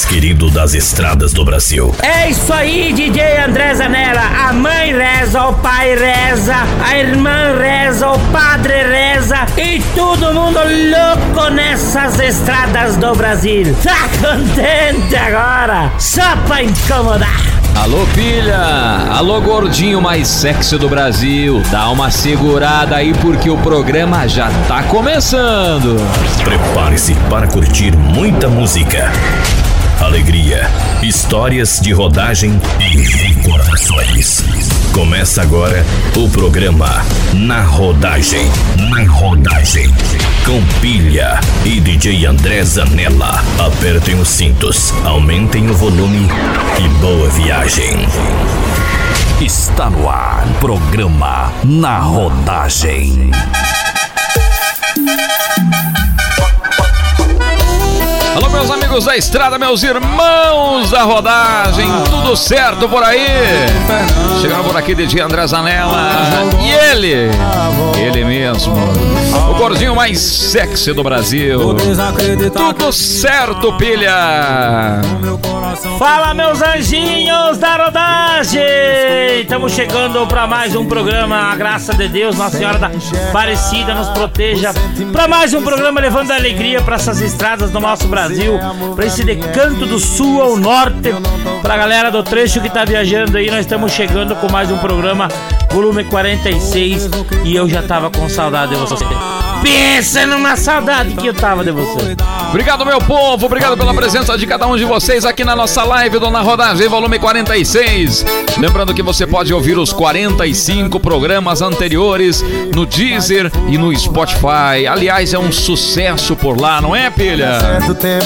mais querido das estradas do Brasil. É isso aí, DJ André Zanella. A mãe reza, o pai reza, a irmã reza, o padre reza e todo mundo louco nessas estradas do Brasil. Tá contente agora? Só pra incomodar. Alô, filha! Alô, gordinho mais sexy do Brasil! Dá uma segurada aí porque o programa já tá começando! Prepare-se para curtir muita música, alegria, histórias de rodagem e recordações. Começa agora o programa Na Rodagem. Na Rodagem. Com Pilha e DJ André Zanella. Apertem os cintos, aumentem o volume e boa viagem. Está no ar, programa Na Rodagem. Alô, meus amigos da estrada, meus irmãos da rodagem, tudo certo por aí? Chegando por aqui, DJ André Zanella e ele, ele mesmo, o gordinho mais sexy do Brasil. Tudo certo, pilha? Fala, meus anjinhos da rodagem! Estamos chegando para mais um programa. A graça de Deus, Nossa Senhora da Aparecida nos proteja. Para mais um programa levando alegria para essas estradas do nosso Brasil, para esse decanto do sul ao norte, para a galera do trecho que está viajando aí. Nós estamos chegando com mais um programa, volume 46, e eu já tava com saudade de você. Pensa numa saudade que eu tava de você. Obrigado, meu povo. Obrigado pela presença de cada um de vocês aqui na nossa live do Na Rodagem, volume 46. Lembrando que você pode ouvir os 45 programas anteriores no Deezer e no Spotify. Aliás, é um sucesso por lá, não é, pilha?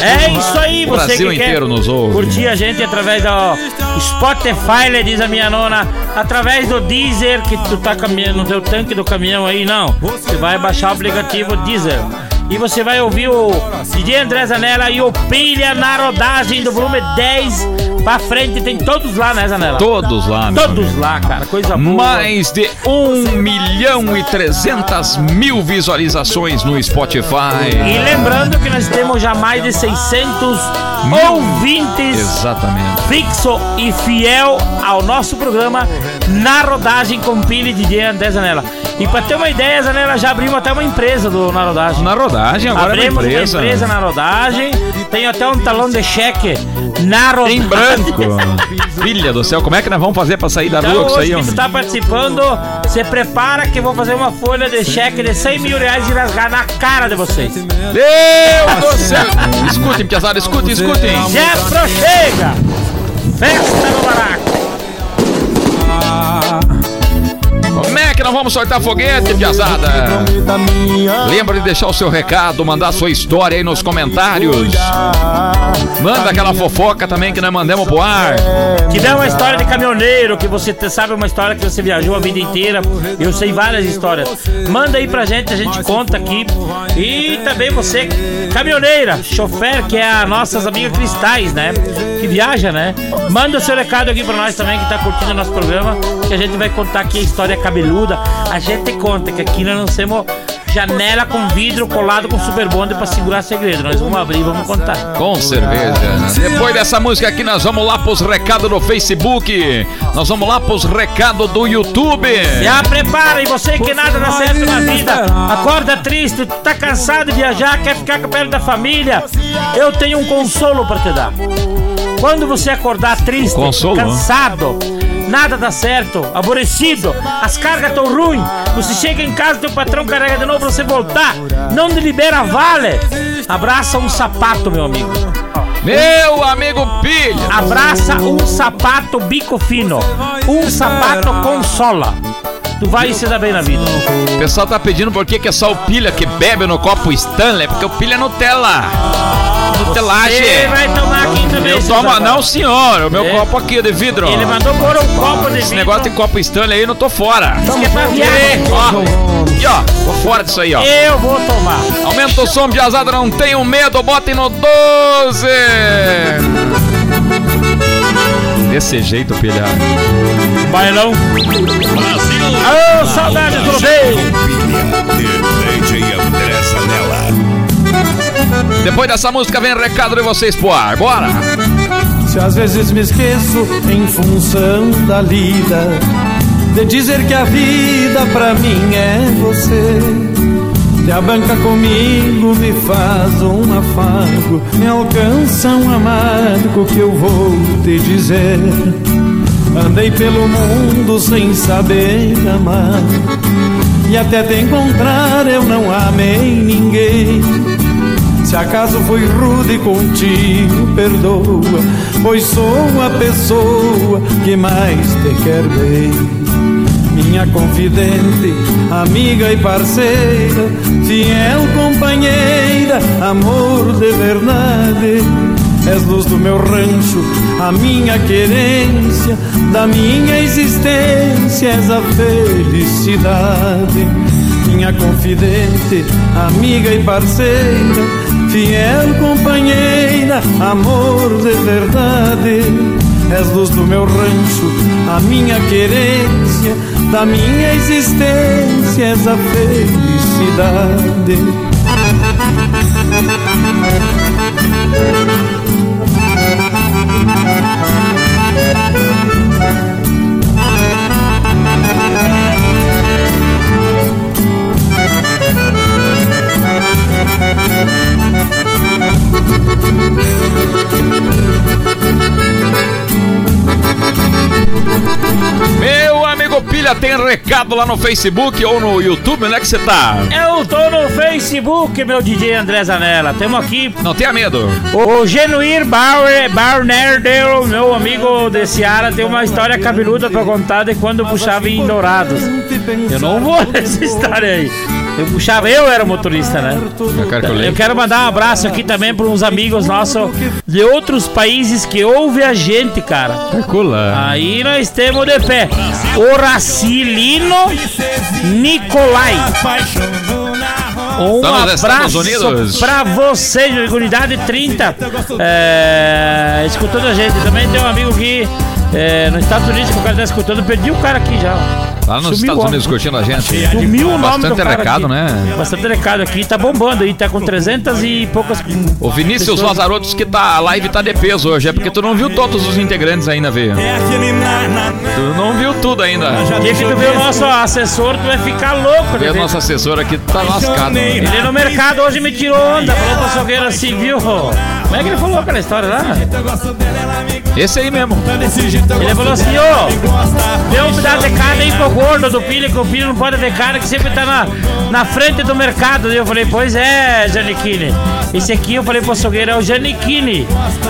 É isso aí, O você Brasil que inteiro nos ouve. curtir a gente através do Spotify, né, diz a minha nona, através do Deezer, que tu tá caminhando no teu tanque do caminhão aí, não. Você vai baixar o aplicativo Deezer. E você vai ouvir o DJ André Zanella e o Pilha na rodagem do volume 10 pra frente. Tem todos lá, né, Zanella? Todos lá, meu Todos amigo. lá, cara. Coisa boa. Mais de 1 milhão e 300 mil visualizações no Spotify. E lembrando que nós temos já mais de 600 ouvintes Exatamente. fixo e fiel ao nosso programa na rodagem com Pili DJ André Zanella. E pra ter uma ideia, Zanella já abrimos até uma empresa do Na Rodagem. Na rodagem, agora é uma Abrimos empresa. uma empresa na rodagem. Tem até um talão de cheque na rodagem. Em branco. Filha do céu, como é que nós vamos fazer pra sair da Então, rua com isso aí, você está participando, você prepara que eu vou fazer uma folha de cheque de 100 mil reais e rasgar na cara de vocês. Deus do céu! Escutem, piazada, escutem, escutem. Já prochega! Festa no baraco! Como é nós vamos soltar foguete, piazada? Lembra de deixar o seu recado, mandar sua história aí nos comentários. Manda aquela fofoca também que nós mandamos pro ar. Tiver uma história de caminhoneiro, que você sabe uma história que você viajou a vida inteira, eu sei várias histórias. Manda aí pra gente, a gente conta aqui. E também você, caminhoneira, chofer, que é a nossas amigas cristais, né? Que viaja, né? Manda o seu recado aqui pra nós também, que tá curtindo o nosso programa, que a gente vai contar aqui a história cabeluda. A gente conta que aqui nós não temos janela com vidro colado com super bonde pra segurar segredo. Nós vamos abrir e vamos contar. Com cerveja. Depois dessa música aqui, nós vamos lá pros recados do Facebook. Nós vamos lá pros recados do YouTube. Já prepara, e você que nada dá certo na vida, acorda triste, tá cansado de viajar, quer ficar perto da família, eu tenho um consolo pra te dar. Quando você acordar triste, Consolo? cansado, nada dá certo, aborrecido, as cargas tão ruins, você chega em casa, teu patrão carrega de novo pra você voltar, não te libera vale, abraça um sapato, meu amigo. Meu amigo Pilha. Abraça um sapato bico fino, um sapato com sola. Tu vai se dar bem na vida. O pessoal tá pedindo por que, que é só o Pilha que bebe no copo Stanley, porque o Pilha é Nutella. Nutelagem. Ele vai tomar aqui também. Eu tomo, não senhor, o meu É. copo aqui de vidro. Ele mandou pôr um copo de Esse vidro. negócio de copo Stanley aí, eu não tô fora. Que é pra. Ó, aqui ó, tô fora disso aí ó. Eu vou tomar. Aumenta o som de azada, não tenham medo, botem no 12. Desse jeito, pilha. Bailão. Brasil. Ô, saudade do rodeio. Depois dessa música vem recado de vocês pro ar. Bora! Se às vezes me esqueço em função da lida De dizer que a vida pra mim é você Te abanca comigo, me faz um afago Me alcança um amargo que eu vou te dizer Andei pelo mundo sem saber amar E até te encontrar eu não amei ninguém se acaso fui rude contigo, perdoa, pois sou a pessoa que mais te quer bem. Minha confidente, amiga e parceira, fiel companheira, amor de verdade. És luz do meu rancho, a minha querência, da minha existência, és a felicidade minha confidente, amiga e parceira, fiel companheira, amor de verdade. És luz do meu rancho, a minha querência, da minha existência, és a felicidade. Meu amigo Pilha, tem recado lá no Facebook ou no YouTube? Onde é que você tá? Eu tô no Facebook, meu DJ André Zanella. Temos aqui Não tenha medo. o Genuir Bauer, Barnerdale, meu amigo de Seara, tem uma história cabeluda pra contar de quando puxava em Dourados. Eu não vou nessa história aí. Eu puxava, eu era motorista, né? Eu quero mandar um abraço aqui também para uns amigos nossos de outros países que ouvem a gente, cara. Calcula. Aí nós temos de pé Horacilino Nicolai. Um Tá abraço Unidos. pra vocês, de unidade 30. É, escutando a gente. Também tem um amigo que é, nos Estados Unidos que o cara tá escutando. Perdi o cara aqui já. Lá nos Sumiu Estados Unidos curtindo a gente. Sumiu o nome do Bastante cara recado, aqui. né? Bastante recado aqui. Tá bombando aí. Tá com 300 e poucas. O Vinícius pessoas. Lazaroto disse que tá, a live tá de peso hoje. É porque tu não viu todos os integrantes ainda, veio. Tu não viu tudo ainda. Dia que tu vê o nosso assessor, tu vai ficar louco, né? o nosso assessor aqui, tá lascado. Ele no mercado hoje me tirou onda, falou pra açougueiro assim, viu? Como é que ele falou aquela história lá? Esse aí mesmo. Ele falou assim, ô, deu um pedaço de carne aí pro gordo do filho, que o filho não pode ter carne, que sempre tá na, na frente do mercado. E eu falei, pois é, Janiquine. Esse aqui eu falei pro açougueiro, é o Janiquine.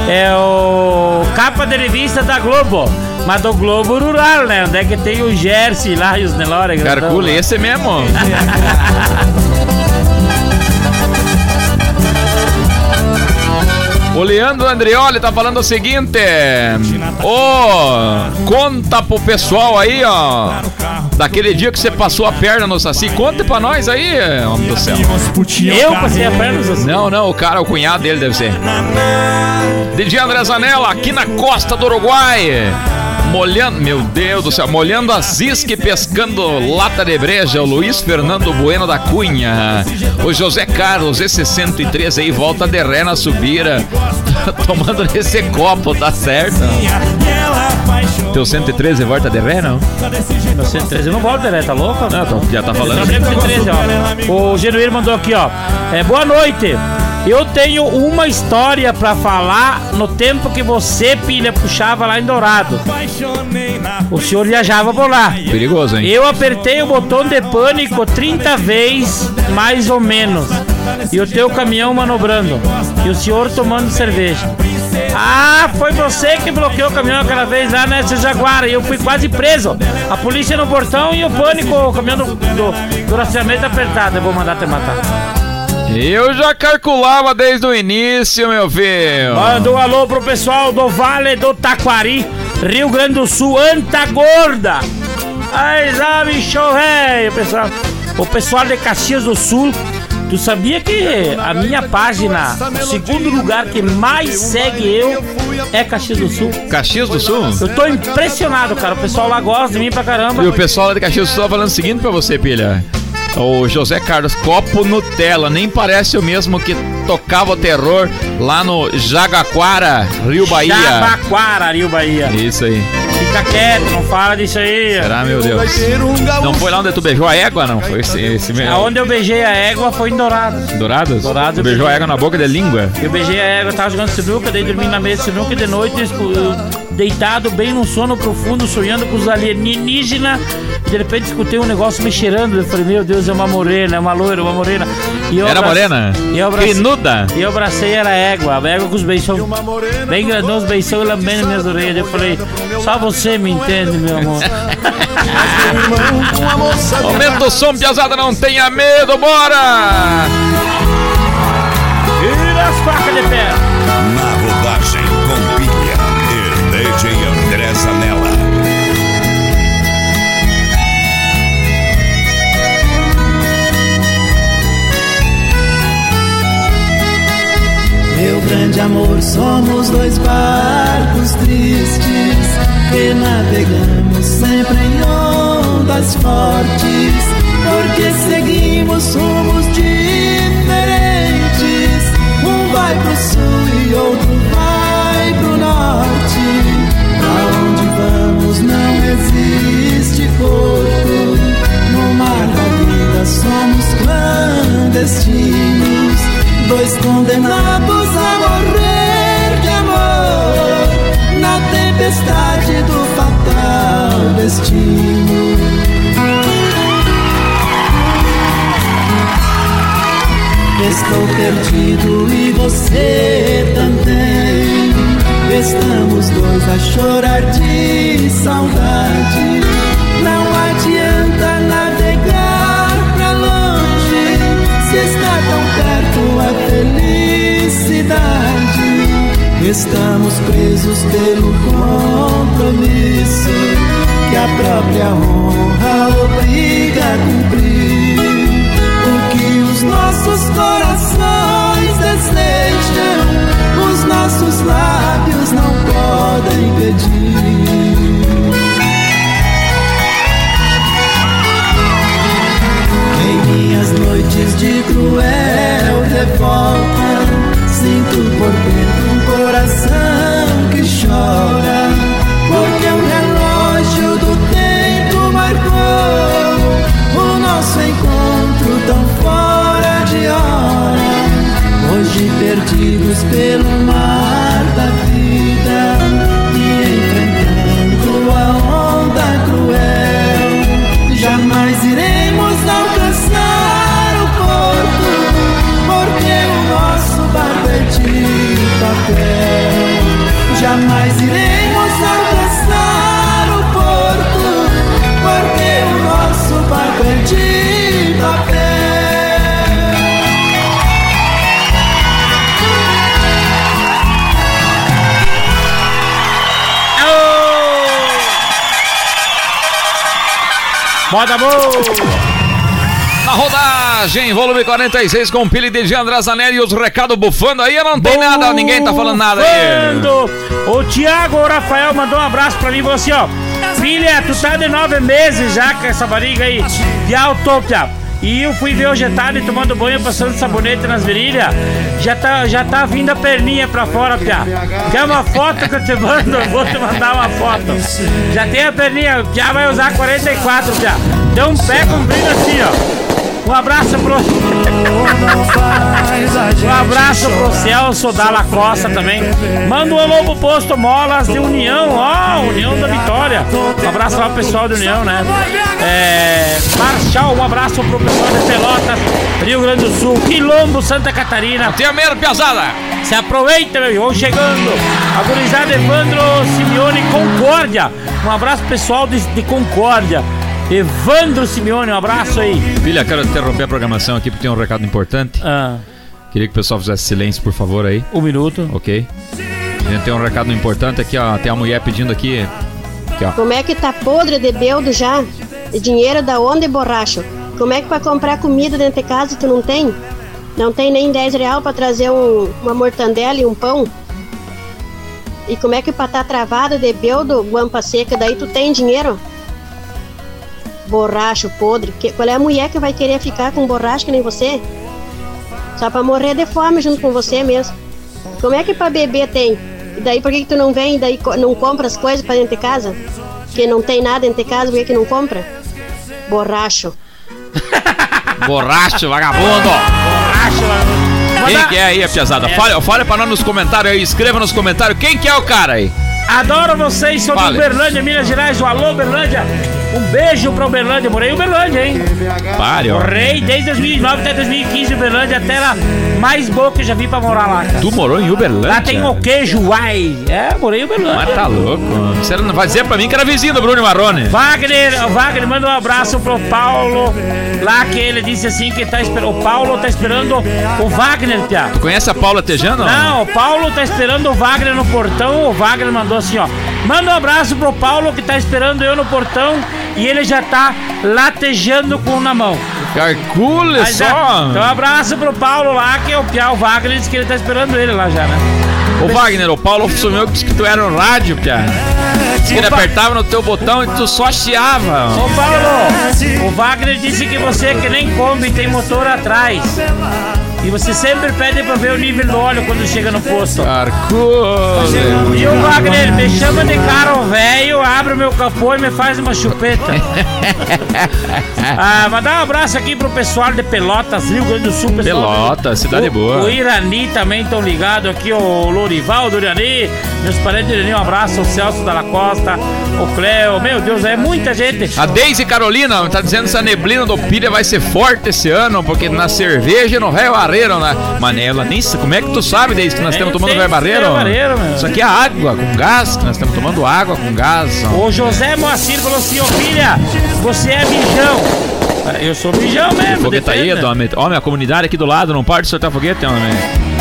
É o capa de revista da Globo. Mas do Globo Rural, né? Onde é que tem o Jersey lá e os Nelore. Carcule, esse mesmo. O Leandro Andrioli tá falando o seguinte: Ô, conta pro pessoal aí, ó. Daquele dia que você passou a perna no Saci. Conta pra nós aí, homem do céu. Eu passei a perna assim. Não, não, o cara, o cunhado dele deve ser. DJ André Zanella, aqui na costa do Uruguai. Molhando, meu Deus do céu, molhando as iscas e pescando lata de breja, o Luiz Fernando Bueno da Cunha. O José Carlos, esse 103 aí, volta de ré na subira. Tomando nesse copo, tá certo? Teu 113 volta de ré, não? Meu 113 não volta, né? Tá louco? Não, então já tá falando. Não, 113, ó. O Genuíno mandou aqui, ó. É, boa noite. Eu tenho uma história pra falar no tempo que você, pilha, puxava lá em Dourado. O senhor viajava por lá. Perigoso, hein? Eu apertei o botão de pânico 30 vezes, mais ou menos. E o teu caminhão manobrando. E o senhor tomando cerveja. Ah, foi você que bloqueou o caminhão aquela vez lá nessa Jaguara. E eu fui quase preso. A polícia no portão e o pânico, o caminhão do, do, do rastreamento apertado. Eu vou mandar te matar. Eu já calculava desde o início, meu filho. Manda um alô pro pessoal do Vale do Taquari, Rio Grande do Sul, Antagorda. Aí, lá, bicho velho, pessoal. O pessoal de Caxias do Sul, Tu sabia que a minha página, o segundo lugar que mais segue eu é Caxias do Sul? Caxias do Sul? Eu tô impressionado, cara. O pessoal lá gosta de mim pra caramba. E o pessoal lá de Caxias do Sul tá falando o seguinte pra você, pilha. O José Carlos, copo Nutella, nem parece o mesmo que tocava o terror lá no Jagaquara, Rio Bahia. Jabaquara, Rio Bahia. Isso aí. Fica quieto, não fala disso aí. Será, meu Deus? Não foi lá onde tu beijou a égua, não? Foi esse, esse mesmo. Aonde eu beijei a égua foi em Dourados. Dourados? Dourados, eu Beijou a beijei. égua na boca de língua? Eu beijei a égua, tava jogando sinuca, daí dormi na mesa de sinuca e de noite deitado bem num sono profundo, sonhando com os alienígenas. E de repente escutei um negócio me cheirando. Eu falei, meu Deus, é uma morena, é uma loira, uma morena. E eu Era abrace- morena? E eu abracei, Crinuda? e eu abracei era égua, a égua com os beição. Bem grandão, os beição e lambendo minhas orelhas. Eu falei, só você me entende, meu amor. Aumenta o som, piazada, não tenha medo, bora! Tira as facas de pé. Grande amor, somos dois barcos tristes que navegamos sempre em ondas fortes, porque seguimos rumos diferentes. Um vai pro sul e outro vai pro norte. Aonde vamos não existe porto. No mar da vida somos clandestinos, dois condenados a morrer de amor na tempestade do fatal destino. Estou perdido e você também. Estamos dois a chorar de saudade. Não adianta navegar felicidade. Estamos presos pelo compromisso que a própria honra obriga a cumprir. O que os nossos corações desejam, os nossos lábios não podem pedir. Minhas noites de cruel revolta, sinto por dentro um coração que chora, porque o relógio do tempo marcou o nosso encontro tão fora de hora. Hoje perdidos pelo mar Moda boa! Na rodagem, volume 46 com Pili de André Zanelli e os recados bufando aí, não tem nada, ninguém tá falando nada aí. O Thiago Rafael mandou um abraço pra mim e falou assim, ó. Filha, tu tá de nove meses já com essa barriga aí. De autópsia. E eu fui ver hoje à tarde tomando banho, passando sabonete nas virilhas. Já tá, já tá vindo a perninha pra fora, Pia. Quer uma foto que eu te mando? Eu vou te mandar uma foto. Já tem a perninha, Pia vai usar 44, Pia. Deu um pé comprido assim, ó. Um abraço pro. Um abraço pro Celso Dalla Costa também. Manda um alô pro posto Molas de União, ó, União da Vitória. Um abraço lá pro pessoal de União, né? É, Marchal, um abraço pro pessoal de Pelotas, Rio Grande do Sul, Quilombo, Santa Catarina. Tenha medo, piazada. Se aproveita, meu irmão, chegando. A gurizada Evandro Simeone Concórdia. Um abraço pessoal de, de Concórdia. Evandro Simeone, um abraço aí. Filha, quero interromper a programação aqui porque tem um recado importante. Ah, Queria que o pessoal fizesse silêncio, por favor, aí, um minuto. ok? A gente tem um recado importante aqui, ó. Tem a mulher pedindo aqui. Aqui, ó. Como é que tá podre de beldo já? E dinheiro da onde, borracho? Como é que vai comprar comida dentro de casa e tu não tem? Não tem nem 10 real pra trazer um, uma mortandela e um pão? E como é que pra tá travado de beldo, guampa seca, daí tu tem dinheiro? Borracho podre. Que, qual é a mulher que vai querer ficar com borracho que nem você? Só pra morrer de fome junto com você mesmo. Como é que pra beber tem? E daí por que, que tu não vem e daí não compra as coisas pra dentro de casa? Que não tem nada dentro de casa, por que, que não compra? Borracho. Borracho, vagabundo. Acho, mano. Quem que é aí, piazada? Fale, fale pra nós nos comentários aí, escreva nos comentários quem que é o cara aí. Adoro vocês, sou de Fale. Uberlândia, Minas Gerais. O alô, Uberlândia. Um beijo pra Uberlândia. Morei em Uberlândia, hein? Pare, ó. Morei desde 2009 até 2015 em Uberlândia, até lá mais boa que eu já vi pra morar lá, cara. Tu morou em Uberlândia? Lá tem o queijo, uai. É, morei em Uberlândia. Mas tá louco. Você não dizer pra mim que era vizinho do Bruno Marrone. Wagner, Wagner, manda um abraço pro Paulo. Lá que ele disse assim que tá esperando. O Paulo tá esperando o Wagner, Pia. Conhece a Paula Tejano? Não, o Paulo tá esperando o Wagner no portão. O Wagner mandou assim, ó. Manda um abraço pro Paulo que tá esperando eu no portão e ele já tá latejando com um na mão. Calcule Aí já- só. Então, um abraço pro Paulo lá, que é o Pia. O Wagner disse que ele tá esperando ele lá já, né? Ô Wagner, o Paulo sumiu que disse que tu era no rádio, Pia. Disse que ele apertava no teu botão e tu só chiava. Ô Paulo, o Wagner disse que você é que nem Kombi tem motor atrás. E você sempre pede pra ver o nível do óleo quando chega no posto. Calcule. E o Wagner me chama de carro velho, abre o meu capô e me faz uma chupeta. ah, mandar um abraço aqui pro pessoal de Pelotas, Rio Grande do Sul. Pessoal Pelotas, cidade o, boa. O Irani também estão ligados aqui, o Lorival do Irani, meus parentes do Irani, um abraço, o Celso da Costa, o Cleo, meu Deus, é muita gente. A Deise Carolina tá dizendo que essa neblina do pilha vai ser forte esse ano, porque na cerveja no Rio Barreiro, né? Mas ela nem sabe. Como é que tu sabe, Deise, que nós Eu estamos tomando sei Barreiro? Barreiro, meu. Isso aqui é água com gás, que nós estamos tomando água com gás. ó. O José Moacir falou assim, ô filha, você é mijão. Eu sou mijão mesmo. Foguete aí, depende. homem. Homem, a comunidade aqui do lado não pode soltar foguete, homem.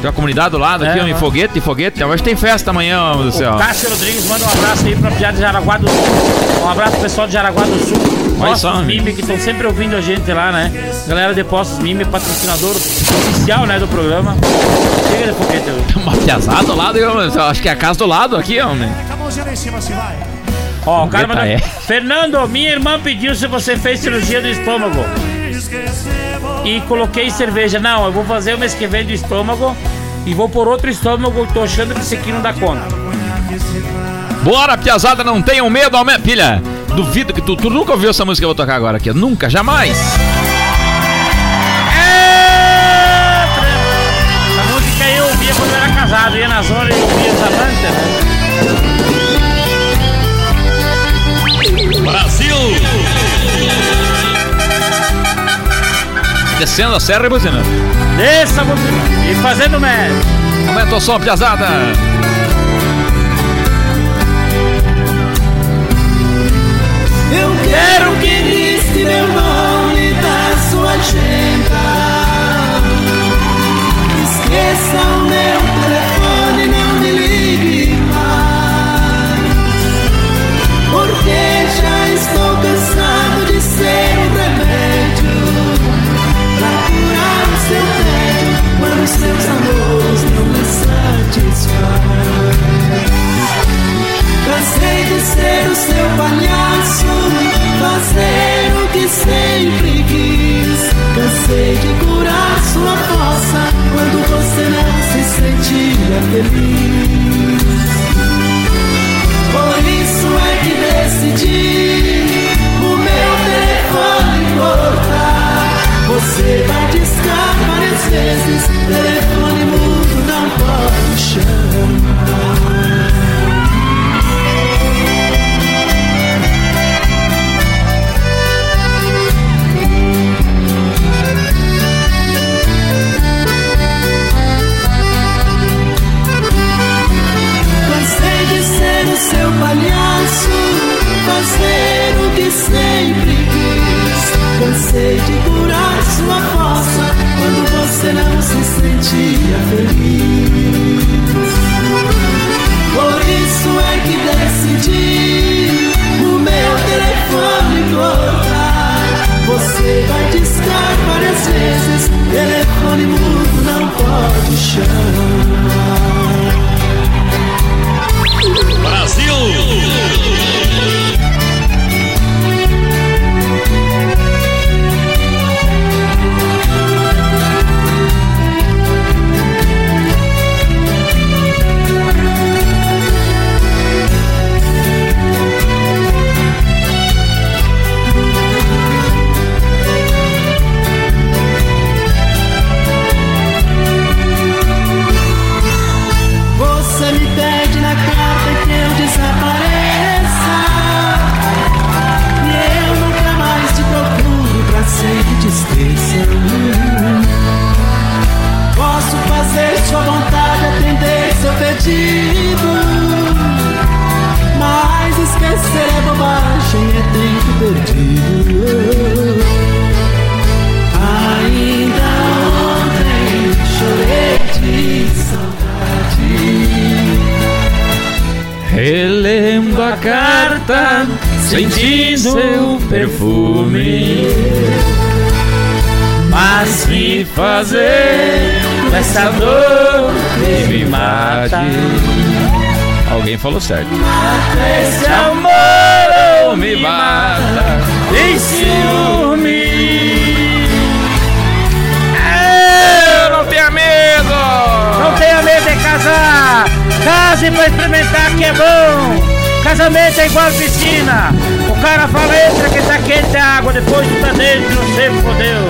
Tem uma comunidade do lado aqui, É, homem. ó. Foguete, foguete. Hoje tem festa amanhã, homem do céu. Cássio Rodrigues manda um abraço aí pra piada de Jaraguá do Sul. Um abraço pro pessoal de Jaraguá do Sul. Olha só. Mime que estão sempre ouvindo a gente lá, né? Galera de Postos Mime, patrocinador oficial, né, do programa. Chega de foguete. eu- Uma piazada do lado, eu acho que é a casa do lado aqui, homem. Ó, o cara mandou... é. Fernando, minha irmã pediu se você fez cirurgia do estômago. E coloquei cerveja. Não, eu vou fazer o mês que vem do estômago e vou por outro estômago. Tô achando que esse aqui não dá conta. Bora, piazada, não tenham medo, aumenta. Pilha, duvido que tu, tu nunca ouviu essa música que eu vou tocar agora aqui. Nunca, jamais. É, Essa música eu ouvia quando eu era casado, ia na zona e ouvia Samanta, né? Descendo a serra e buzinando. Desça música e fazendo merda. Aumenta o som, piazada. Eu quero que risque meu nome da sua agenda. Esqueça De ser o seu palhaço, fazer o que sempre quis. Cansei de curar sua fossa quando você não se sentia feliz. Por isso é que decidi o meu telefone cortar. Você vai discar várias vezes, telefone mudo não pode chamar. cansei de curar sua força quando você não se sentia feliz. Por isso é que decidi o meu telefone cortar. Você vai discar várias vezes, telefone mudo não pode chamar. Mata, sentindo seu perfume. Mas que fazer essa dor que me mata? Alguém falou certo. Esse amor Me mata. Tem ciúme. Eu não tenho medo. Não tenha medo de casar. Case pra experimentar que é bom. Casamento é igual piscina. O cara fala, entra que tá quente a água, depois tu tá dentro, você fodeu.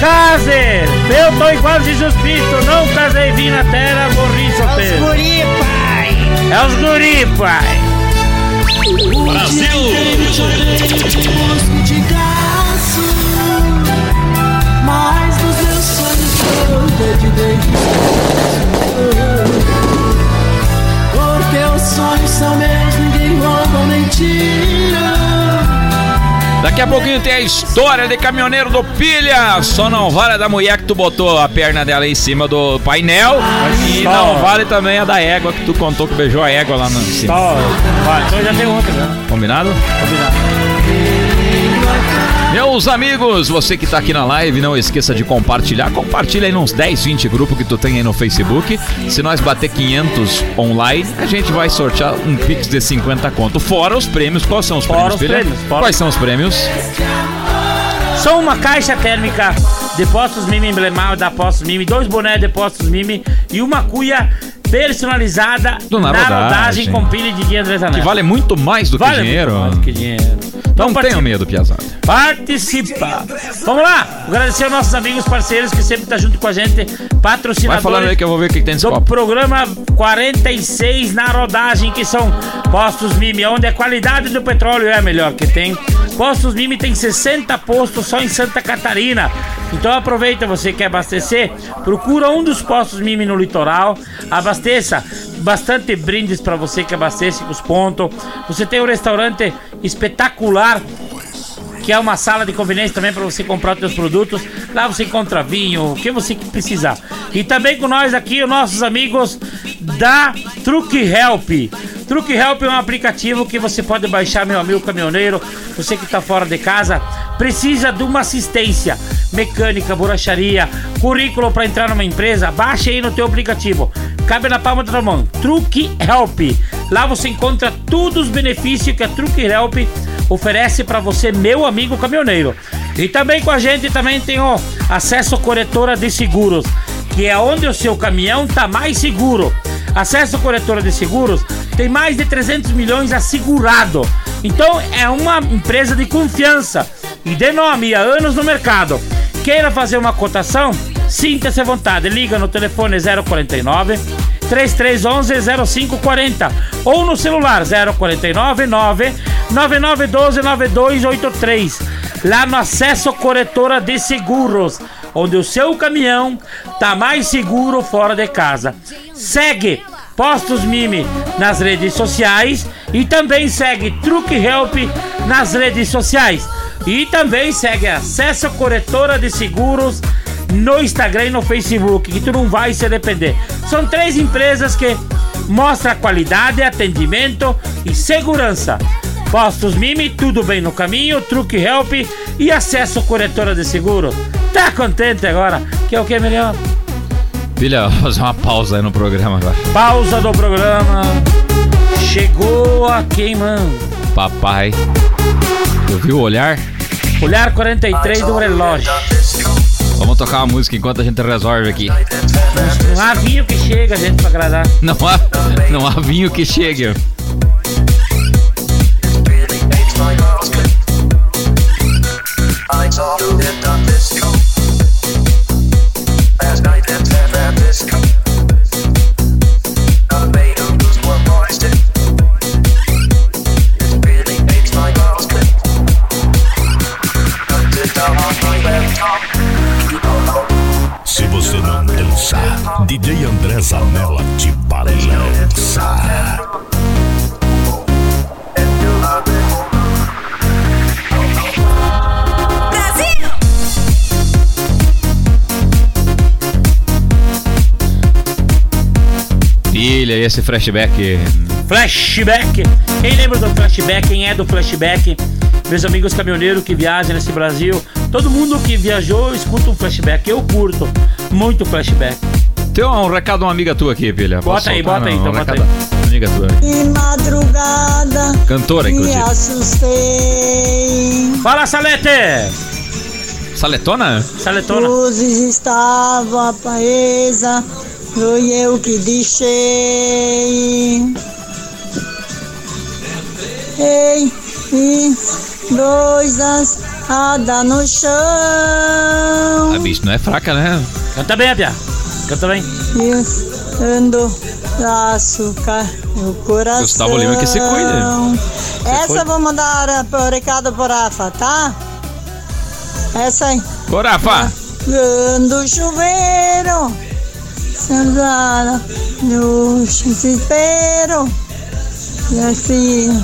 Case! Eu tô igual Jesus Cristo, não casei, vim na terra, morri solteiro. Guri, pai! É os guri, pai. Mas nos meus sonhos eu te Porque os sonhos são meus, Daqui a pouquinho tem a história de caminhoneiro do Pilha. Só não vale a da mulher que tu botou a perna dela em cima do painel. E não vale também a da égua que tu contou que beijou a égua lá no em cima. Só, vai, então já tem outra, né? Combinado? Combinado. Meus amigos, você que tá aqui na live, não esqueça de compartilhar. Compartilha aí nos 10, 20 grupos que tu tem aí no Facebook. Se nós bater 500 online, a gente vai sortear um Pix de 50 conto. Fora os prêmios. Quais são os Fora prêmios, os prêmios, fora. Quais são os prêmios? Só uma caixa térmica de Postos Mimi emblemável da Postos Mimi, dois bonés de Postos Mimi e uma cuia personalizada Do Na Rodagem. rodagem com pilha de Zanella. Que vale muito mais do que Vale dinheiro. muito mais do que dinheiro. Então Não tenha medo, Piazada. Participa! Vamos lá! Agradecer aos nossos amigos parceiros que sempre estão junto com a gente, patrocinadores. Vai falando aí que eu vou ver o que, tem nesse do copo. programa 46 na rodagem, que são Postos Mimi, onde a qualidade do petróleo é a melhor que tem. Postos Mimi tem 60 postos só em Santa Catarina. Então aproveita, você quer abastecer, procura um dos postos Mimi no litoral, abasteça. Bastante brindes para você que abastece com os pontos. Você tem um restaurante espetacular que é uma sala de conveniência também para você comprar os seus produtos. Lá você encontra vinho, o que você precisar. E também com nós aqui, os nossos amigos da Truck Help. Truck Help é um aplicativo que você pode baixar, meu amigo caminhoneiro. Você que está fora de casa, precisa de uma assistência mecânica, borracharia, currículo para entrar numa empresa. Baixe aí no teu aplicativo. Cabe na palma da mão. Truck Help. Lá você encontra todos os benefícios que a Truck Help oferece para você, meu amigo caminhoneiro. E também com a gente também tem o acesso corretora de seguros, que é onde o seu caminhão tá mais seguro. Acesso corretora de seguros tem mais de 300 milhões assegurado. Então é uma empresa de confiança e de nome há anos no mercado. Queira fazer uma cotação? Sinta-se à vontade. Liga no telefone 049 3311 0540 ou no celular 049 9 9912 9283. Lá no Acesso Corretora de Seguros, onde o seu caminhão tá mais seguro fora de casa. Segue Postos Mimi nas redes sociais e também segue Truque Help nas redes sociais. E também segue Acesso Corretora de Seguros no Instagram e no Facebook, que tu não vai se arrepender. São três empresas que mostram qualidade, atendimento e segurança. Postos Mimi, tudo bem no caminho, Truque Help e acesso corretora de seguro. Tá contente agora? Que é o que melhor? Filha, vou fazer uma pausa aí no programa agora. Pausa do programa. Chegou a quem, mano? Papai. Tu viu o olhar? Olhar 43 do relógio. Vamos tocar uma música enquanto a gente resolve aqui. Um avinho que chega, gente, pra agradar. Não há, não há vinho que chegue. Se flashback Flashback. Quem lembra do flashback? Quem é do flashback? Meus amigos caminhoneiros que viajam nesse Brasil. Todo mundo que viajou escuta um flashback. Eu curto muito flashback. Tem um recado de uma amiga tua aqui, filha. Bota Posso aí, soltar? bota aí, Não, então um bota recado da Amiga tua. De madrugada Cantora, me inclusive. assustei. Fala, Salete! Saletona? Saletona. Luzes apesas, foi eu que deixei. Ei, e dois asada no A chão. bicho não é fraca, né? Canta bem, Pia. Canta bem. E ando açúcar no coração. Gustavo Lima que se cuide. Essa foi? eu vou mandar por recado por Rafa, tá? Essa aí. Ô, Rafa! Quando chuveiro, sandala no desespero. E assim,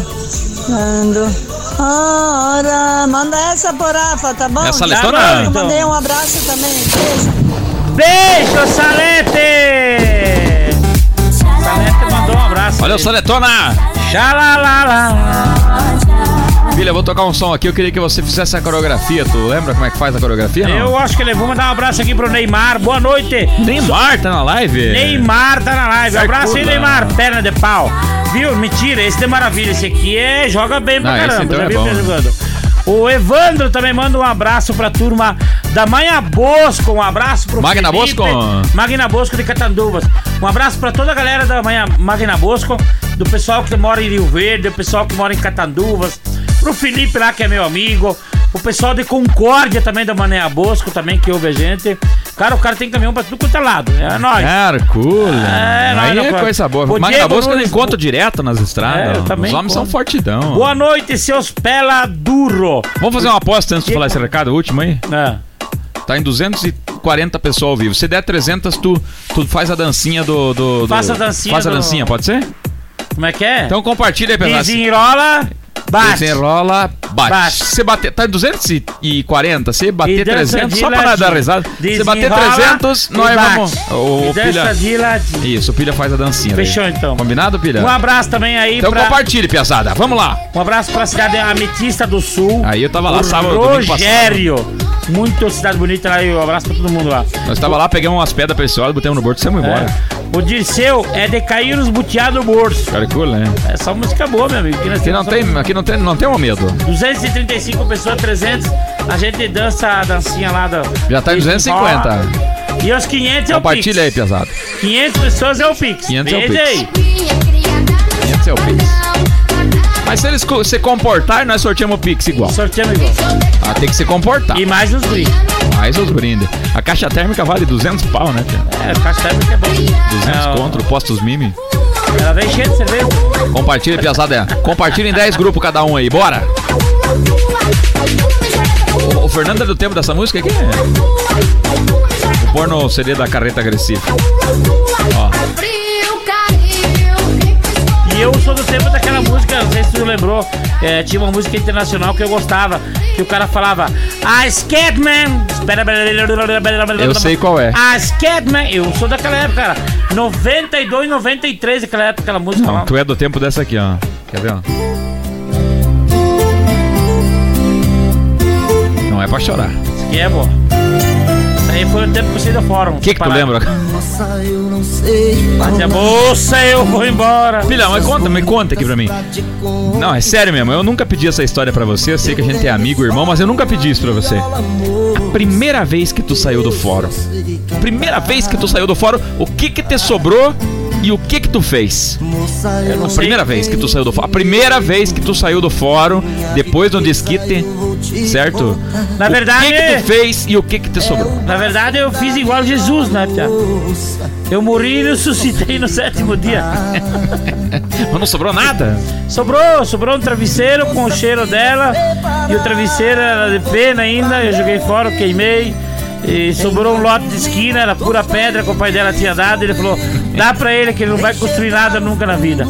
quando hora. Manda essa por Rafa, tá bom? Essa Tá bom, então. mandei um abraço também. Beijo. Beijo, Salete! Salete mandou um abraço. Olha o. Saletona! Xalalala. Eu vou tocar um som aqui. Eu queria que você fizesse a coreografia. Tu lembra como é que faz a coreografia? não? Eu acho que ele vou mandar um abraço aqui pro Neymar. Boa noite. Neymar tá na live? Neymar tá na live. Abraço aí. Neymar. Perna de pau. Viu? Mentira, esse é maravilha. Esse aqui é. Joga bem pra Não, caramba. então é bom. jogando. O Evandro também manda um abraço pra turma da Manha Bosco. Um abraço pro Magna Felipe. Bosco? Magna Bosco de Catanduvas. Um abraço pra toda a galera da Manha Magna Bosco, do pessoal que mora em Rio Verde, do pessoal que mora em Catanduvas, pro Felipe lá que é meu amigo, o pessoal de Concórdia também da Manha Bosco também que ouve a gente. Cara, o cara tem caminhão pra tudo quanto é lado. É nóis. Hercule. É, não, Aí não, é não. coisa boa. O Diego Bosco eu Nunes- encontro direto nas estradas. É, também Os homens são fortidão. Boa noite, seus pela duro. Vamos fazer uma aposta antes de falar esse recado último aí? É. Tá em 240 pessoas ao vivo. Se der 300, tu, tu faz a dancinha do. do, do- Faça a dancinha Faz a do- dancinha, pode ser? Como é que é? Então compartilha aí, pessoal. Desenrola, bate. Desenrola, bate. Bate. Se bater, tá em 240, se bater dança 300, de só pra ladinho. dar risada. Se bater Desenrola 300, e nós bate. vamos. O, pilha. de ladinho. Isso, o pilha faz a dancinha. daí. Fechou, então. Combinado, pilha? Um abraço também aí Então pra... compartilhe, piazada. Vamos lá. Um abraço pra cidade Ametista do Sul. Aí eu tava lá sábado. Rogério. Muito cidade bonita lá e um abraço pra todo mundo lá. Nós tava lá, pegamos umas pedras pessoal, botamos no bolso e saímos embora. É. O Dirceu é de cair os buteados no bolso. Cool, né? É só música boa, meu amigo. Aqui, Aqui não tem, aqui não tem, não tem um medo. 235 pessoas, 300. A gente dança a dancinha lá do. Já tá em 250. E os 500 é o Compartilha aí, Pix. piazada. 500 pessoas é o Pix. 500 é o Pix. aí. 500 é o Pix. Mas se eles co- se comportar, nós sorteamos o Pix igual. Sorteamos igual. Ah, tem que se comportar. E mais os brindes. Mais os brindes. A caixa térmica vale 200 pau, né? É, o caixa térmica é bom. 200 É, ó, contra, postos mimi. Ela vem cheia de cerveja. Compartilha, piazada. Compartilha em 10 grupos cada um aí, bora! O, o Fernando é do tempo dessa música aqui? O porno CD da carreta agressiva. Ó, E eu sou do tempo daquela música, não sei se tu lembrou, é, tinha uma música internacional que eu gostava, que o cara falava I Scatman. Eu sei qual é. I Scatman. Eu sou daquela época, cara. 92, 93, aquela época, aquela música não, lá. tu é do tempo dessa aqui, ó. Quer ver, ó? Não é pra chorar. Isso aqui é bom. Aí foi o tempo que eu saí do fórum. O que que tu lembra? Nossa, eu não sei Mas é moça, eu vou embora. Filha, mas conta, me conta aqui pra mim. Não, é sério mesmo, eu nunca pedi essa história pra você, eu sei que a gente é amigo, irmão, mas eu nunca pedi isso pra você. A primeira vez que tu saiu do fórum, primeira vez que tu saiu do fórum, o que que te sobrou e o que que tu fez? Eu não A primeira vez que tu saiu do fórum, a primeira vez que tu saiu do fórum, depois do disquite, certo? Na verdade, O que que tu fez e o que que te sobrou? na verdade eu fiz igual Jesus, né, Pia? Eu morri e ressuscitei no sétimo dia. Mas não sobrou nada? Sobrou, sobrou um travesseiro com o cheiro dela e o travesseiro era de pena ainda, eu joguei fora, eu queimei. E sobrou um lote de esquina, era pura pedra que o pai dela tinha dado. Ele falou: dá pra ele que ele não vai construir nada nunca na vida.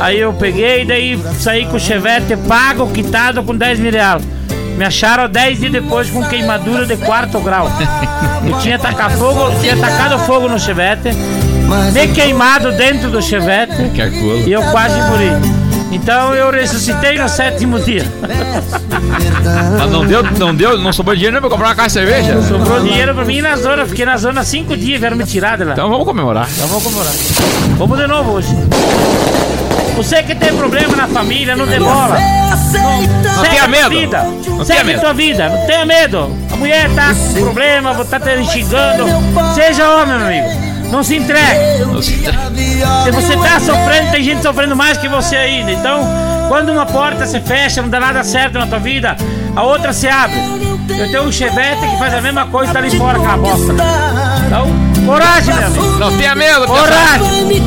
Aí eu peguei, daí saí com o chevette pago, quitado com 10 mil reais. Me acharam 10 dias depois com queimadura de quarto grau. Eu tinha tacado fogo, tinha tacado fogo no chevette me queimado dentro do chevette e eu quase morri. Então eu ressuscitei no sétimo dia. Mas não deu, não deu, não sobrou dinheiro nem pra comprar uma caixa de cerveja? Sobrou dinheiro pra mim na zona. Fiquei na zona cinco dias, vieram me tirar de lá. Então vamos comemorar. Então vamos comemorar. Vamos de novo hoje. Você que tem problema na família, não demora. Não Segue tenha a medo. Vida. Não tenha Segue medo. tua vida, não tenha medo. A mulher tá com problema, tá te xingando. Seja homem, meu amigo. Não se entregue. Se você tá sofrendo, tem gente sofrendo mais que você ainda. Então, quando uma porta se fecha, não dá nada certo na tua vida, a outra se abre. Eu tenho um chevette que faz a mesma coisa, tá ali fora aquela bosta. Então, coragem, meu amigo. Não tenha medo. Coragem.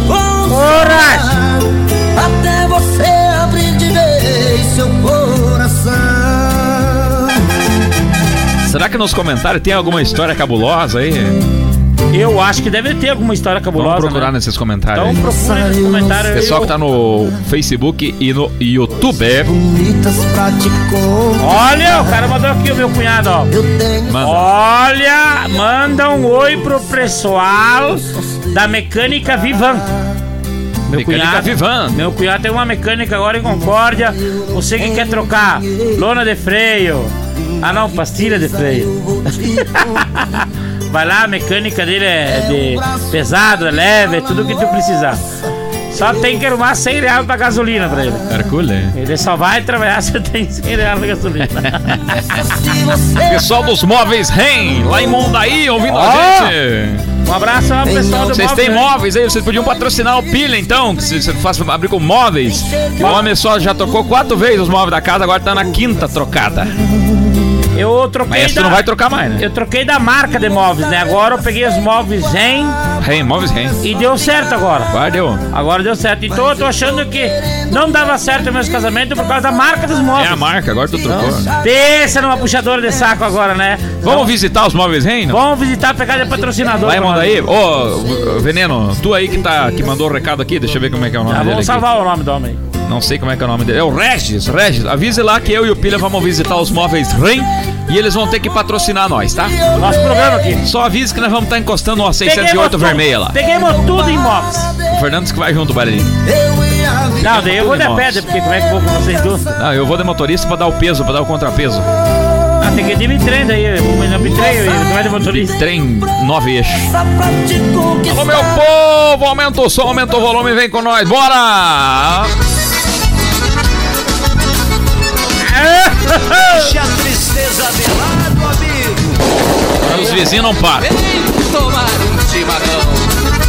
Coragem. Até você abrir de vez seu coração. Será que nos comentários tem alguma história cabulosa aí? Eu acho que deve ter alguma história cabulosa. Vamos procurar né? nesses comentários. Então aí. procura nos comentários. Pessoal Eu- que tá no Facebook e no YouTube. Olha, o cara mandou aqui o meu cunhado, ó. Eu tenho manda. Olha, manda um oi pro pessoal da mecânica Vivan. Meu Mecânica Vivan. Meu cunhado tem uma mecânica agora em Concórdia. Você que quer trocar lona de freio. Ah não, pastilha de freio. Vai lá, a mecânica dele é de pesado, é leve, é tudo que tu precisar. Só tem que arrumar 100 reais pra gasolina pra ele. Hercule. Ele só vai trabalhar se tem 100 reais pra gasolina. Pessoal dos móveis REM, lá em Mondaí, ouvindo Ó. a gente. Um abraço pro pessoal do Vocês têm móveis aí, vocês podiam patrocinar o Pilha então, que você faz abrir com móveis. O homem só já trocou quatro vezes os móveis da casa, agora tá na quinta trocada. Eu troquei Mas da... não vai trocar mais, né? Eu troquei da marca de móveis, né? Agora eu peguei os móveis Zen REM, móveis REM. e deu certo agora. Guardeu. Agora deu certo. Então eu tô achando que não dava certo meus casamentos por causa da marca dos É móveis. a marca, agora tu trocou. Pensa numa puxadora de saco agora, né? Vamos visitar os móveis REM? não? Vamos visitar, pegar de patrocinador. Em mano. Mondaí. Ô, Veneno, tu aí que, tá, que mandou o recado aqui, deixa eu ver como é que é o nome Já dele vamos aqui. salvar o nome do homem. Não sei como é que é o nome dele. É o Regis, Regis. Avise lá que eu e o Pilha vamos visitar os móveis REM e eles vão ter que patrocinar nós, tá? Nosso programa aqui. Só avise que nós vamos estar encostando uma 608 tudo- vermelha lá. Peguemos tudo em móveis. O Fernandes que vai junto, vir. Não, daí eu vou de pedra, porque como é que eu vou com vocês dois? Não, eu vou de motorista pra dar o peso, pra dar o contrapeso. Ah, tem que ir de bitrem daí. Eu não bitrem, eu não é de motorista. Trem 9 eixos. Alô, meu povo! Aumenta o som, aumenta o volume, vem com nós, bora! Deixa a tristeza de lado, amigo. Os vizinhos não param. Vem tomar um chimarrão.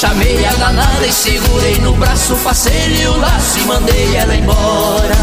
Chamei a danada e segurei no braço Passei-lhe o laço e mandei ela embora